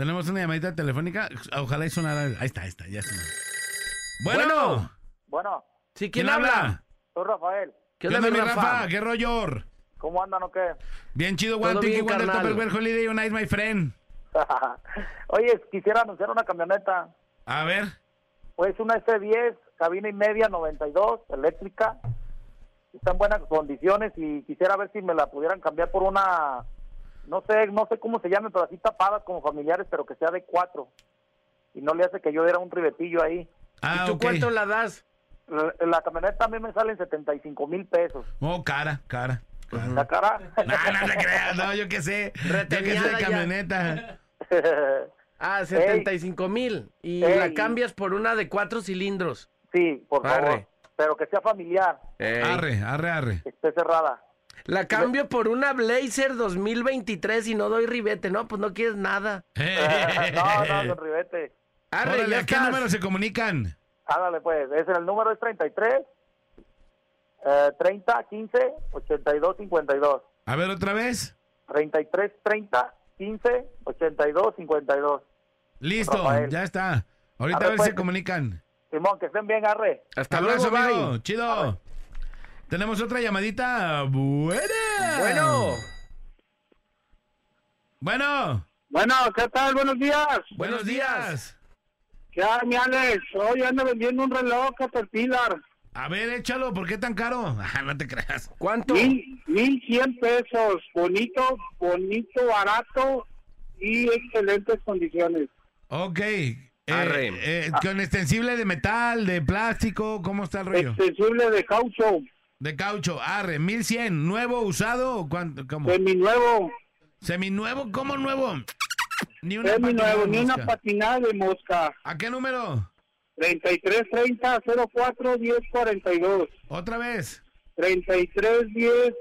Tenemos una llamadita telefónica. Ojalá y sonara. Ahí está, ahí está, ya está. Bueno. Bueno. Bueno, Sí, ¿quién habla? soy Rafael. ¿Qué ¿Qué onda, mi Rafa? Rafa? ¿Qué rollo? ¿Cómo andan o qué? Bien chido, one, tiki, bien, one, el holiday, un night, my friend. (laughs) Oye, quisiera anunciar una camioneta. A ver. Pues una F10, cabina y media, 92, eléctrica. Está en buenas condiciones y quisiera ver si me la pudieran cambiar por una, no sé, no sé cómo se llame, pero así tapadas como familiares, pero que sea de cuatro. Y no le hace que yo diera un ribetillo ahí. Ah, ¿Y tú cuánto la das? La, la camioneta a mí me sale en 75 mil pesos. Oh, cara, cara. ¿La cara? No, no te creas, no, yo qué sé. Yo qué sé de camioneta. (laughs) Ah, 75 mil. Y Ey. la cambias por una de cuatro cilindros. sí, por favor. Arre. Pero que sea familiar, Ey. Arre, arre, arre. que esté cerrada. La cambio por una Blazer 2023 y no doy ribete. No, pues no quieres nada. (laughs) no, no, don Ribete. Arre, Órale, ya ¿a qué número se comunican? Ándale, pues. Ese, el número es 33 eh, 30 15 82 52. A ver, otra vez. 33 30 15 82 52. Listo, Rafael. ya está. Ahorita Arre, a ver pues. si se comunican. Simón, que estén bien, arre. Hasta Abrazo, luego, bye. amigo. Chido. Tenemos otra llamadita. Buena. Bueno, Bueno. Bueno, ¿qué tal? Buenos días. Buenos días. ¿Qué hay, mi Alex? Hoy ando vendiendo un reloj Caterpillar. A ver, échalo. ¿Por qué tan caro? (laughs) Ah, no te creas. ¿cuánto? Mil, mil cien pesos. Bonito, bonito, barato y excelentes condiciones. Ok. Eh, Arre. eh, con extensible de metal, de plástico, ¿cómo está el rollo? Extensible de caucho, De caucho, arre, 1100, ¿nuevo, usado o cuánto? ¿Cómo? seminuevo, ¿Seminuevo? ¿Cómo nuevo? Ni una seminuevo, patinada ni una patinada de mosca. ¿A qué número? 3330 04 1042. Otra vez. 3310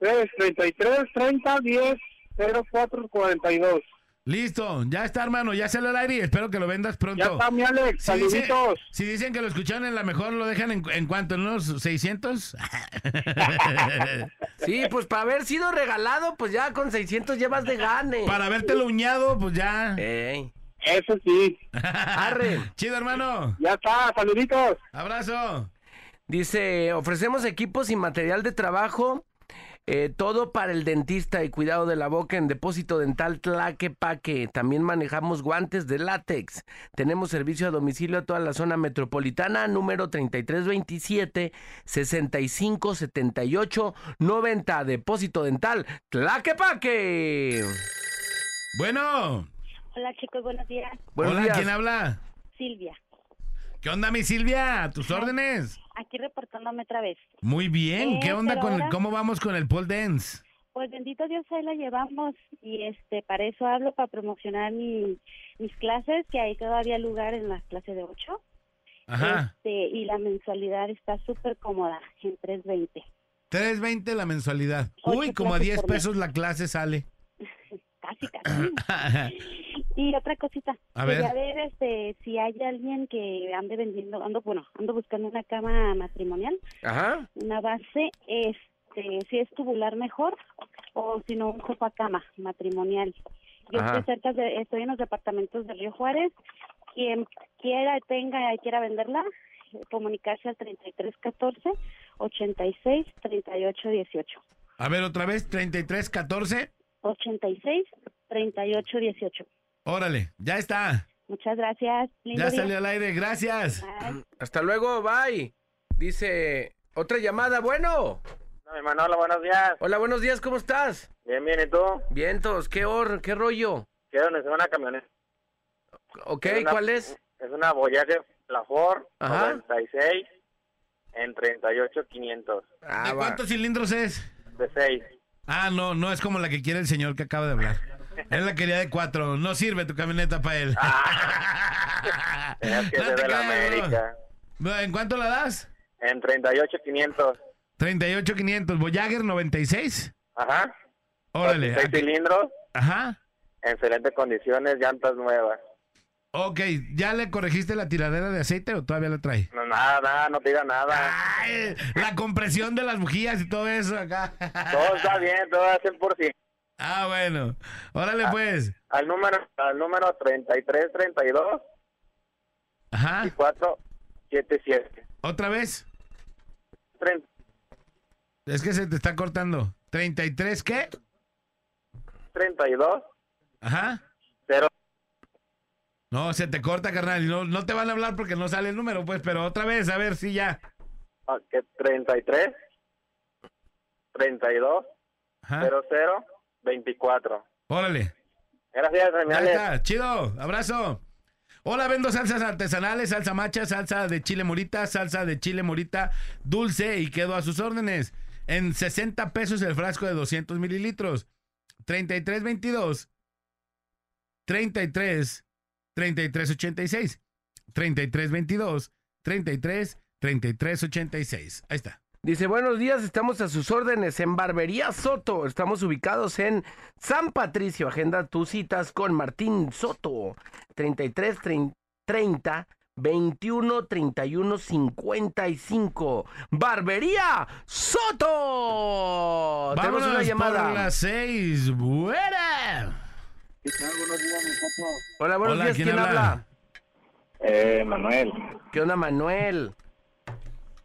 Es 33 30 10 04 42. Listo, ya está, hermano, ya salió al aire y espero que lo vendas pronto. Ya está, mi Alex, Si dice- si dicen que lo escucharon en la mejor, ¿lo dejan en, en cuánto? ¿En unos 600? (laughs) Sí, pues para haber sido regalado, pues ya con 600 llevas de gane. Para habértelo uñado, pues ya. Ey. Eso sí. Arre. Chido, hermano. Ya está, saluditos. Abrazo. Dice, ofrecemos equipos y material de trabajo, eh, todo para el dentista y cuidado de la boca en depósito dental Tlaquepaque. También manejamos guantes de látex. Tenemos servicio a domicilio a toda la zona metropolitana, número 3327 6578 90. Depósito dental Tlaquepaque. Bueno. Hola chicos, buenos días. Buenos Hola, días. ¿quién habla? Silvia, ¿Qué onda, mi Silvia? ¿A tus órdenes? Aquí reportándome otra vez. Muy bien. ¿Qué Eh, onda con el, cómo vamos con el pole dance? Pues bendito Dios, ahí la llevamos y este para eso hablo, para promocionar mi- mis clases, que hay todavía lugar en las clases de 8. Ajá. Este, y la mensualidad está súper cómoda, en 320. 3.20 la mensualidad. Uy, como a clases 10 por mes. pesos la clase sale. (laughs) Casi, casi. (laughs) Y otra cosita, A quería ver. ver este, si hay alguien que ande vendiendo, ando, bueno, ando buscando una cama matrimonial, Ajá. una base, este, si es tubular mejor o si no un sofá cama matrimonial. Yo Ajá. estoy cerca de, estoy en los departamentos de Río Juárez. Quien quiera, tenga y quiera venderla, eh, comunicarse al 3314 86 38 18. A ver, otra vez, 33, 14. 86 38 18. Órale, ya está. Muchas gracias. Lindo Ya día. salió al aire, gracias. (clears throat) Hasta luego, bye. Dice, otra llamada, bueno. No, Manolo, buenos días. Hola, buenos días, ¿cómo estás? Bien, bien, ¿y tú? Vientos, ¿qué or, qué rollo? Quiero una camioneta. Ok, Es una- ¿cuál es? Es una Voyager La Ford Ajá. 96 en 38500. ¿De cuántos cilindros es? De 6. Ah, no, no es como la que quiere el señor que acaba de hablar. Él la quería de cuatro. No sirve tu camioneta para él. Es que (laughs) No te de la América. ¿En cuánto la das? En 38500. 38,500. Voyager 96. Ajá. Órale. 6 cilindros. Ajá. En excelentes condiciones, llantas nuevas. Ok, ¿ya le corregiste la tiradera de aceite o todavía la trae? No, nada, nada, no te diga nada. Ay, la compresión de las bujías y todo eso acá. Todo está bien, todo al 100%. Ah, bueno. Órale, pues. Al número, al número 3332 Ajá. y 477. ¿Otra vez? Tren- Es que se te está cortando. ¿33 qué? 32 Ajá. 0 No, se te corta, carnal. y No, no te van a hablar porque no sale el número, pues, pero otra vez, a ver si ya. Ah, que 33 32 Ajá. 00 24. Órale. Gracias, señores. está, chido, abrazo. Hola, vendo salsas artesanales, salsa macha, salsa de chile morita, salsa de chile morita dulce y quedo a sus órdenes. En 60 pesos el frasco de 200 mililitros. 3322 33 33 86 33 22 33 33 86. Ahí está. Dice, buenos días, estamos a sus órdenes en Barbería Soto. Estamos ubicados en San Patricio. Agenda tus citas con Martín Soto. 33 trein- 30 21 31 55. Barbería Soto. Tenemos Vámonos una llamada. por las seis. Buena. Hola, buenos Hola, días. ¿quién ¿Quién, habla? habla? Eh, Manuel. ¿Qué onda, Manuel?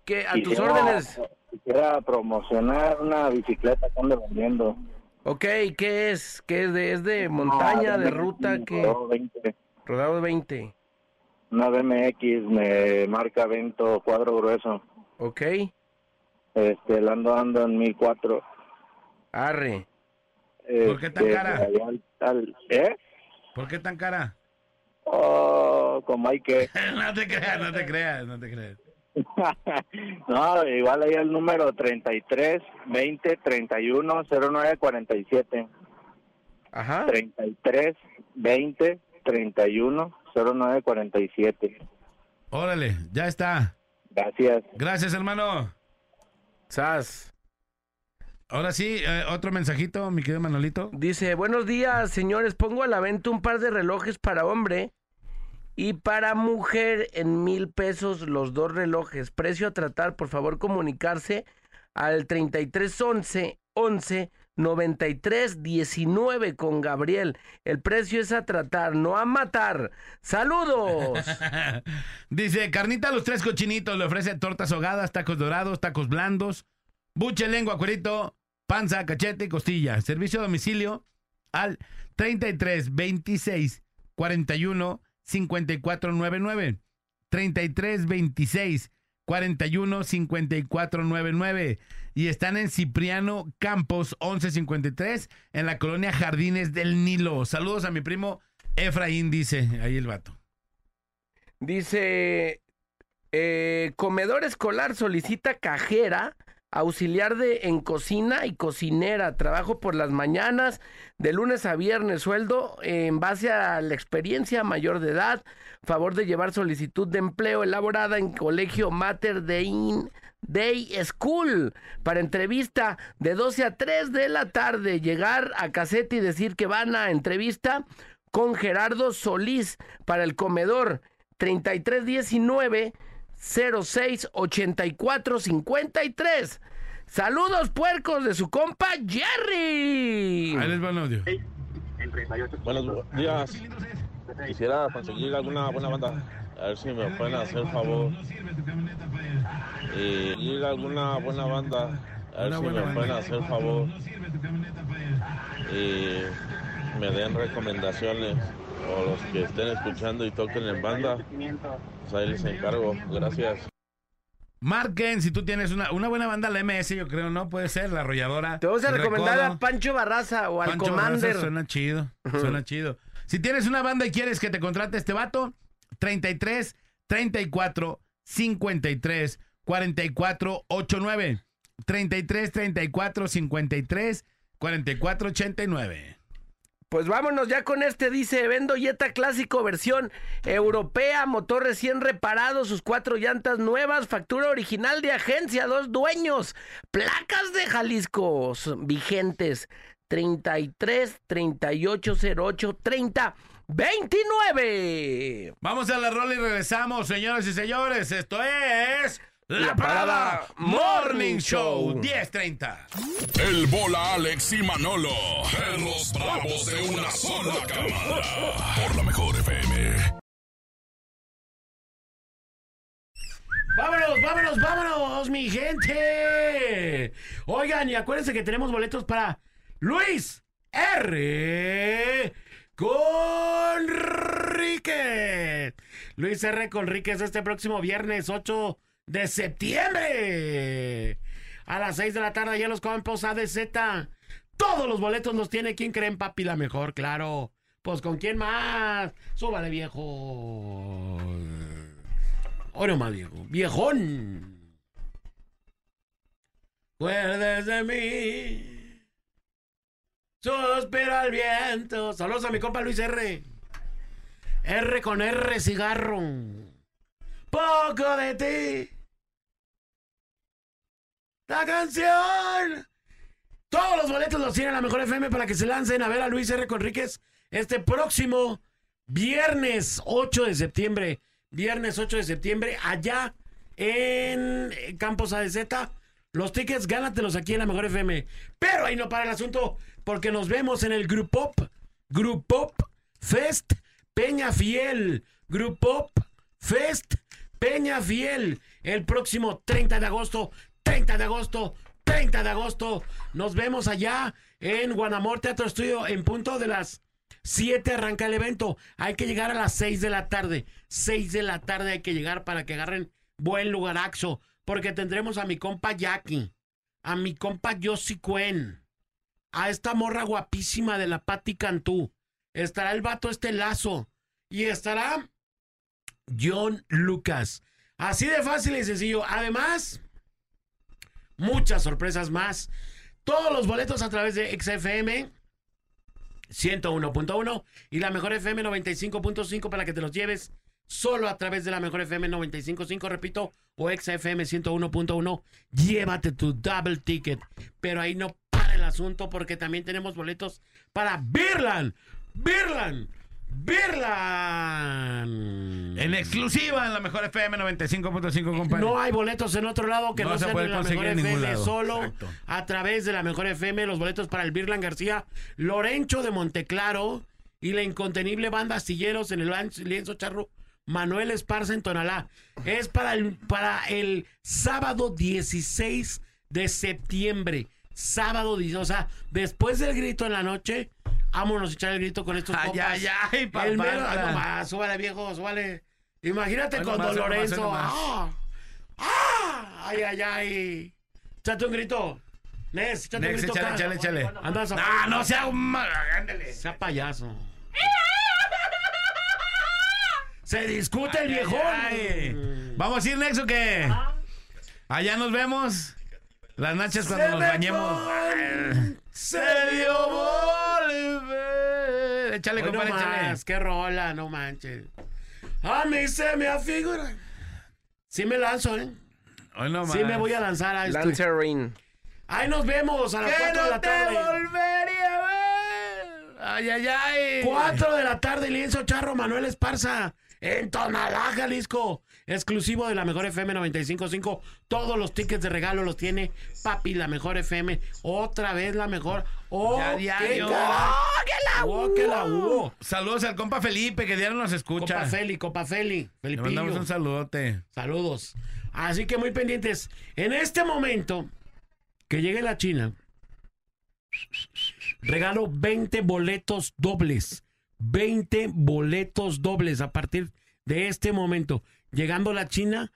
¿Qué, a tus Quisiera- órdenes? Quisiera promocionar una bicicleta que ando vendiendo. Ok, ¿qué es? ¿Qué es de, es de montaña, de ruta? ¿Qué? Rodado 20. Rodado 20. Una BMX me marca Vento cuadro grueso. Ok. Este, la ando ando en 1004. Arre. ¿Por qué tan Este, cara? al- al- ¿Eh? ¿Por qué tan cara? Oh, como hay que. (laughs) no te creas, no te creas, no te creas. (laughs) no, igual ahí el número 33 20 31 09 47. Ajá. 33 20 31 09 47. Órale, ya está. Gracias. Gracias, hermano. Sas. Ahora sí, eh, otro mensajito, mi querido Manolito. Dice, buenos días, señores. Pongo a la venta un par de relojes para hombre y para mujer en mil pesos los dos relojes. Precio a tratar, por favor, comunicarse al 3311 11 93 19 con Gabriel. El precio es a tratar, no a matar. ¡Saludos! (laughs) Dice, carnita a los tres cochinitos, le ofrece tortas ahogadas, tacos dorados, tacos blandos, buche, lengua, cuerito, panza, cachete y costilla. Servicio a domicilio al 33 26 41 54 99. 33 26 41 54 99. Y están en Cipriano Campos 1153 en la colonia Jardines del Nilo. Saludos a mi primo Efraín, dice ahí el vato. Dice, eh, comedor escolar solicita cajera, auxiliar de en cocina y cocinera, trabajo por las mañanas, de lunes a viernes, sueldo en base a la experiencia mayor de edad, favor de llevar solicitud de empleo elaborada en Colegio Mater Dei Day School. Para entrevista de 12 a 3 de la tarde, llegar a caseta y decir que van a entrevista con Gerardo Solís para el comedor. 3319 06 84 53. Saludos puercos de su compa Jerry. Ahí les va el audio. Buenos días. Quisiera conseguir alguna buena banda. A ver si me pueden hacer favor. Y ir a alguna buena banda. A ver si me pueden hacer favor. Y me den recomendaciones. O los que estén escuchando y toquen en banda. Pues ahí les encargo. Gracias. Marquen si tú tienes una, una buena banda, la MS, yo creo, ¿no? Puede ser, la arrolladora. Te vamos a recomendar Recodo. a Pancho Barraza o al Pancho Commander. Barraza Suena chido, suena chido. Si tienes una banda y quieres que te contrate este vato, 33 34 53 44 89. 33 34 53 44 89. Pues vámonos ya con este, dice, vendo Jetta Clásico versión europea, motor recién reparado, sus cuatro llantas nuevas, factura original de agencia, dos dueños, placas de Jalisco vigentes, 33 38 08 30 29. Vamos a la rola y regresamos, señoras y señores. Esto es La, Parada Morning Show Show. 1030. El bola Alex y Manolo. Perros bravos de una sola camada. Por la mejor FM. Vámonos, vámonos, vámonos, mi gente. Oigan, y acuérdense que tenemos boletos para Luis R. Conríquez. Luis R. Conríquez este próximo viernes 8 de septiembre. A las 6 de la tarde allá en los campos ADZ. Todos los boletos los tiene. ¿Quién creen, papi? La mejor, claro. Pues con quién más. Súbale, viejo. Hoy más viejo. Viejón. Acuerdes de mí. Suspira el viento. Saludos a mi compa Luis R. R con R cigarro. Poco de ti. La canción. Todos los boletos los tiene la mejor FM para que se lancen a ver a Luis R. Conríquez este próximo viernes 8 de septiembre. Viernes 8 de septiembre, allá en Campos ADZ. Los tickets, gánatelos aquí en la mejor FM. Pero ahí no para el asunto, porque nos vemos en el Group Pop, Group Pop Fest Peña Fiel. Group Pop Fest Peña Fiel. El próximo 30 de agosto. 30 de agosto. 30 de agosto. Nos vemos allá en Guanamor Teatro Estudio en punto de las 7 arranca el evento. Hay que llegar a las 6 de la tarde. 6 de la tarde hay que llegar para que agarren buen lugaraxo. Porque tendremos a mi compa Jackie. A mi compa Josie Cuen. A esta morra guapísima de la Patti Cantú. Estará el vato este lazo. Y estará John Lucas. Así de fácil y sencillo. Además, muchas sorpresas más. Todos los boletos a través de XFM 101.1 y la mejor FM 95.5 para que te los lleves solo a través de la mejor FM 95.5, repito, o XFM 101.1. Llévate tu double ticket, pero ahí no asunto porque también tenemos boletos para Birland. Birland. Birland. En exclusiva en la mejor FM 95.5, compadre. No hay boletos en otro lado que No no, se sean puede de la conseguir mejor en ningún FM, lado. solo Exacto. a través de la mejor FM, los boletos para el Birland García, Lorencho de Monteclaro y la incontenible banda Astilleros en el lienzo charro Manuel Esparza en Tonalá. Es para el, para el sábado 16 de septiembre. Sábado, 16, o sea, después del grito en la noche, vámonos a echar el grito con estos Ay, compas. ay, ay, papá. El mero, ay, nomás, súbale, viejo, súbale. Imagínate Ay, con nomás, Don Lorenzo. nomás. ¡Ah! ¡Ah! ¡Ay, ay, ay! Échate un grito. Nes, échate un Nex, grito échale, échale, échale. Andas No, no sea un... Ándale. Sea payaso. Se discute el Ay, viejón. ay. ¿Vamos a ir, Nexo, qué? Allá nos vemos. Las nachas cuando Se nos bañemos. Ay, Se dio Échale, Hoy no compadre, échale. más, qué rola, no manches. A mí se me afigura. Sí me lanzo, ¿eh? Hoy no Sí me voy a lanzar a esto. Lancerin. Ahí nos vemos a las Que 4 de no la te tarde. volvería a ver. Ay, ay, ay. 4 de la tarde, Lienzo Charro, Manuel Esparza, en Tonalá, Jalisco. Exclusivo de la Mejor FM 95.5. Todos los tickets de regalo los tiene Papi, la Mejor FM. Otra vez la mejor. ¡Oh, Ya, qué diario. ¡Oh, que la hubo! Saludos al compa Felipe, que diario nos escucha. Copa Feli, Copa Feli. Le Felipillo. mandamos un saludote. Saludos. Así que muy pendientes. En este momento que llegue la China, regalo 20 boletos dobles. 20 boletos dobles a partir de este momento. Llegando la China,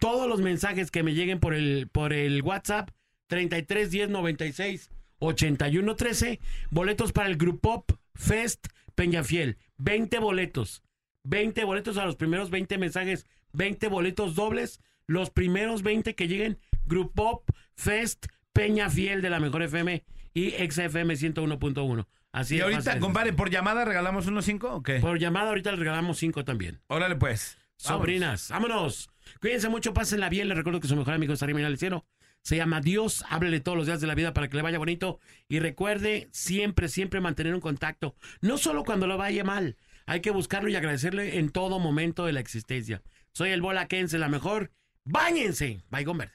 todos los mensajes que me lleguen por el, por el WhatsApp 33 10 96 81 13, boletos para el Grupop Fest Peñafiel. 20 boletos. 20 boletos a los primeros 20 mensajes, 20 boletos dobles, los primeros 20 que lleguen, Grupop Fest Peña Fiel de la Mejor FM y XFM 101.1. Así Y ahorita, compadre, ¿por llamada regalamos unos cinco o qué? Por llamada ahorita les regalamos 5 también. Órale, pues. Sobrinas, vámonos. Cuídense mucho, pásenla bien. Les recuerdo que su mejor amigo está arriba en el cielo. Se llama Dios. Háblele todos los días de la vida para que le vaya bonito. Y recuerde siempre, siempre mantener un contacto. No solo cuando lo vaya mal. Hay que buscarlo y agradecerle en todo momento de la existencia. Soy el Bola Kense, la mejor. Báñense. Bye, Gomber.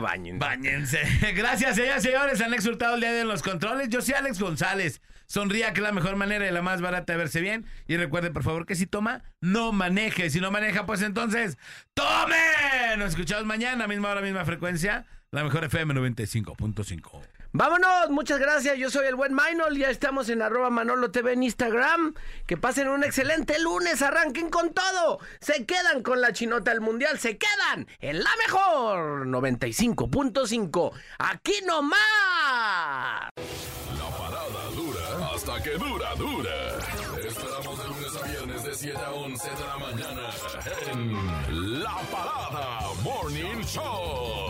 Bañen. (laughs) Báñense. (laughs) Gracias, señoras y señores. Han exhortado el día de los controles. Yo soy Alex González. Sonría que es la mejor manera y la más barata de verse bien. Y recuerde, por favor, que si toma, no maneje. Si no maneja, pues entonces, ¡tome! Nos escuchamos mañana, misma hora, misma frecuencia. La mejor FM 95.5. Vámonos, muchas gracias. Yo soy el buen Maynol. Ya estamos en arroba Manolo TV en Instagram. Que pasen un excelente lunes. Arranquen con todo. Se quedan con la chinota del mundial. Se quedan en la mejor 95.5. Aquí nomás. La parada dura hasta que dura, dura. Esperamos de lunes a viernes de 7 a 11 de la mañana en La Parada Morning Show.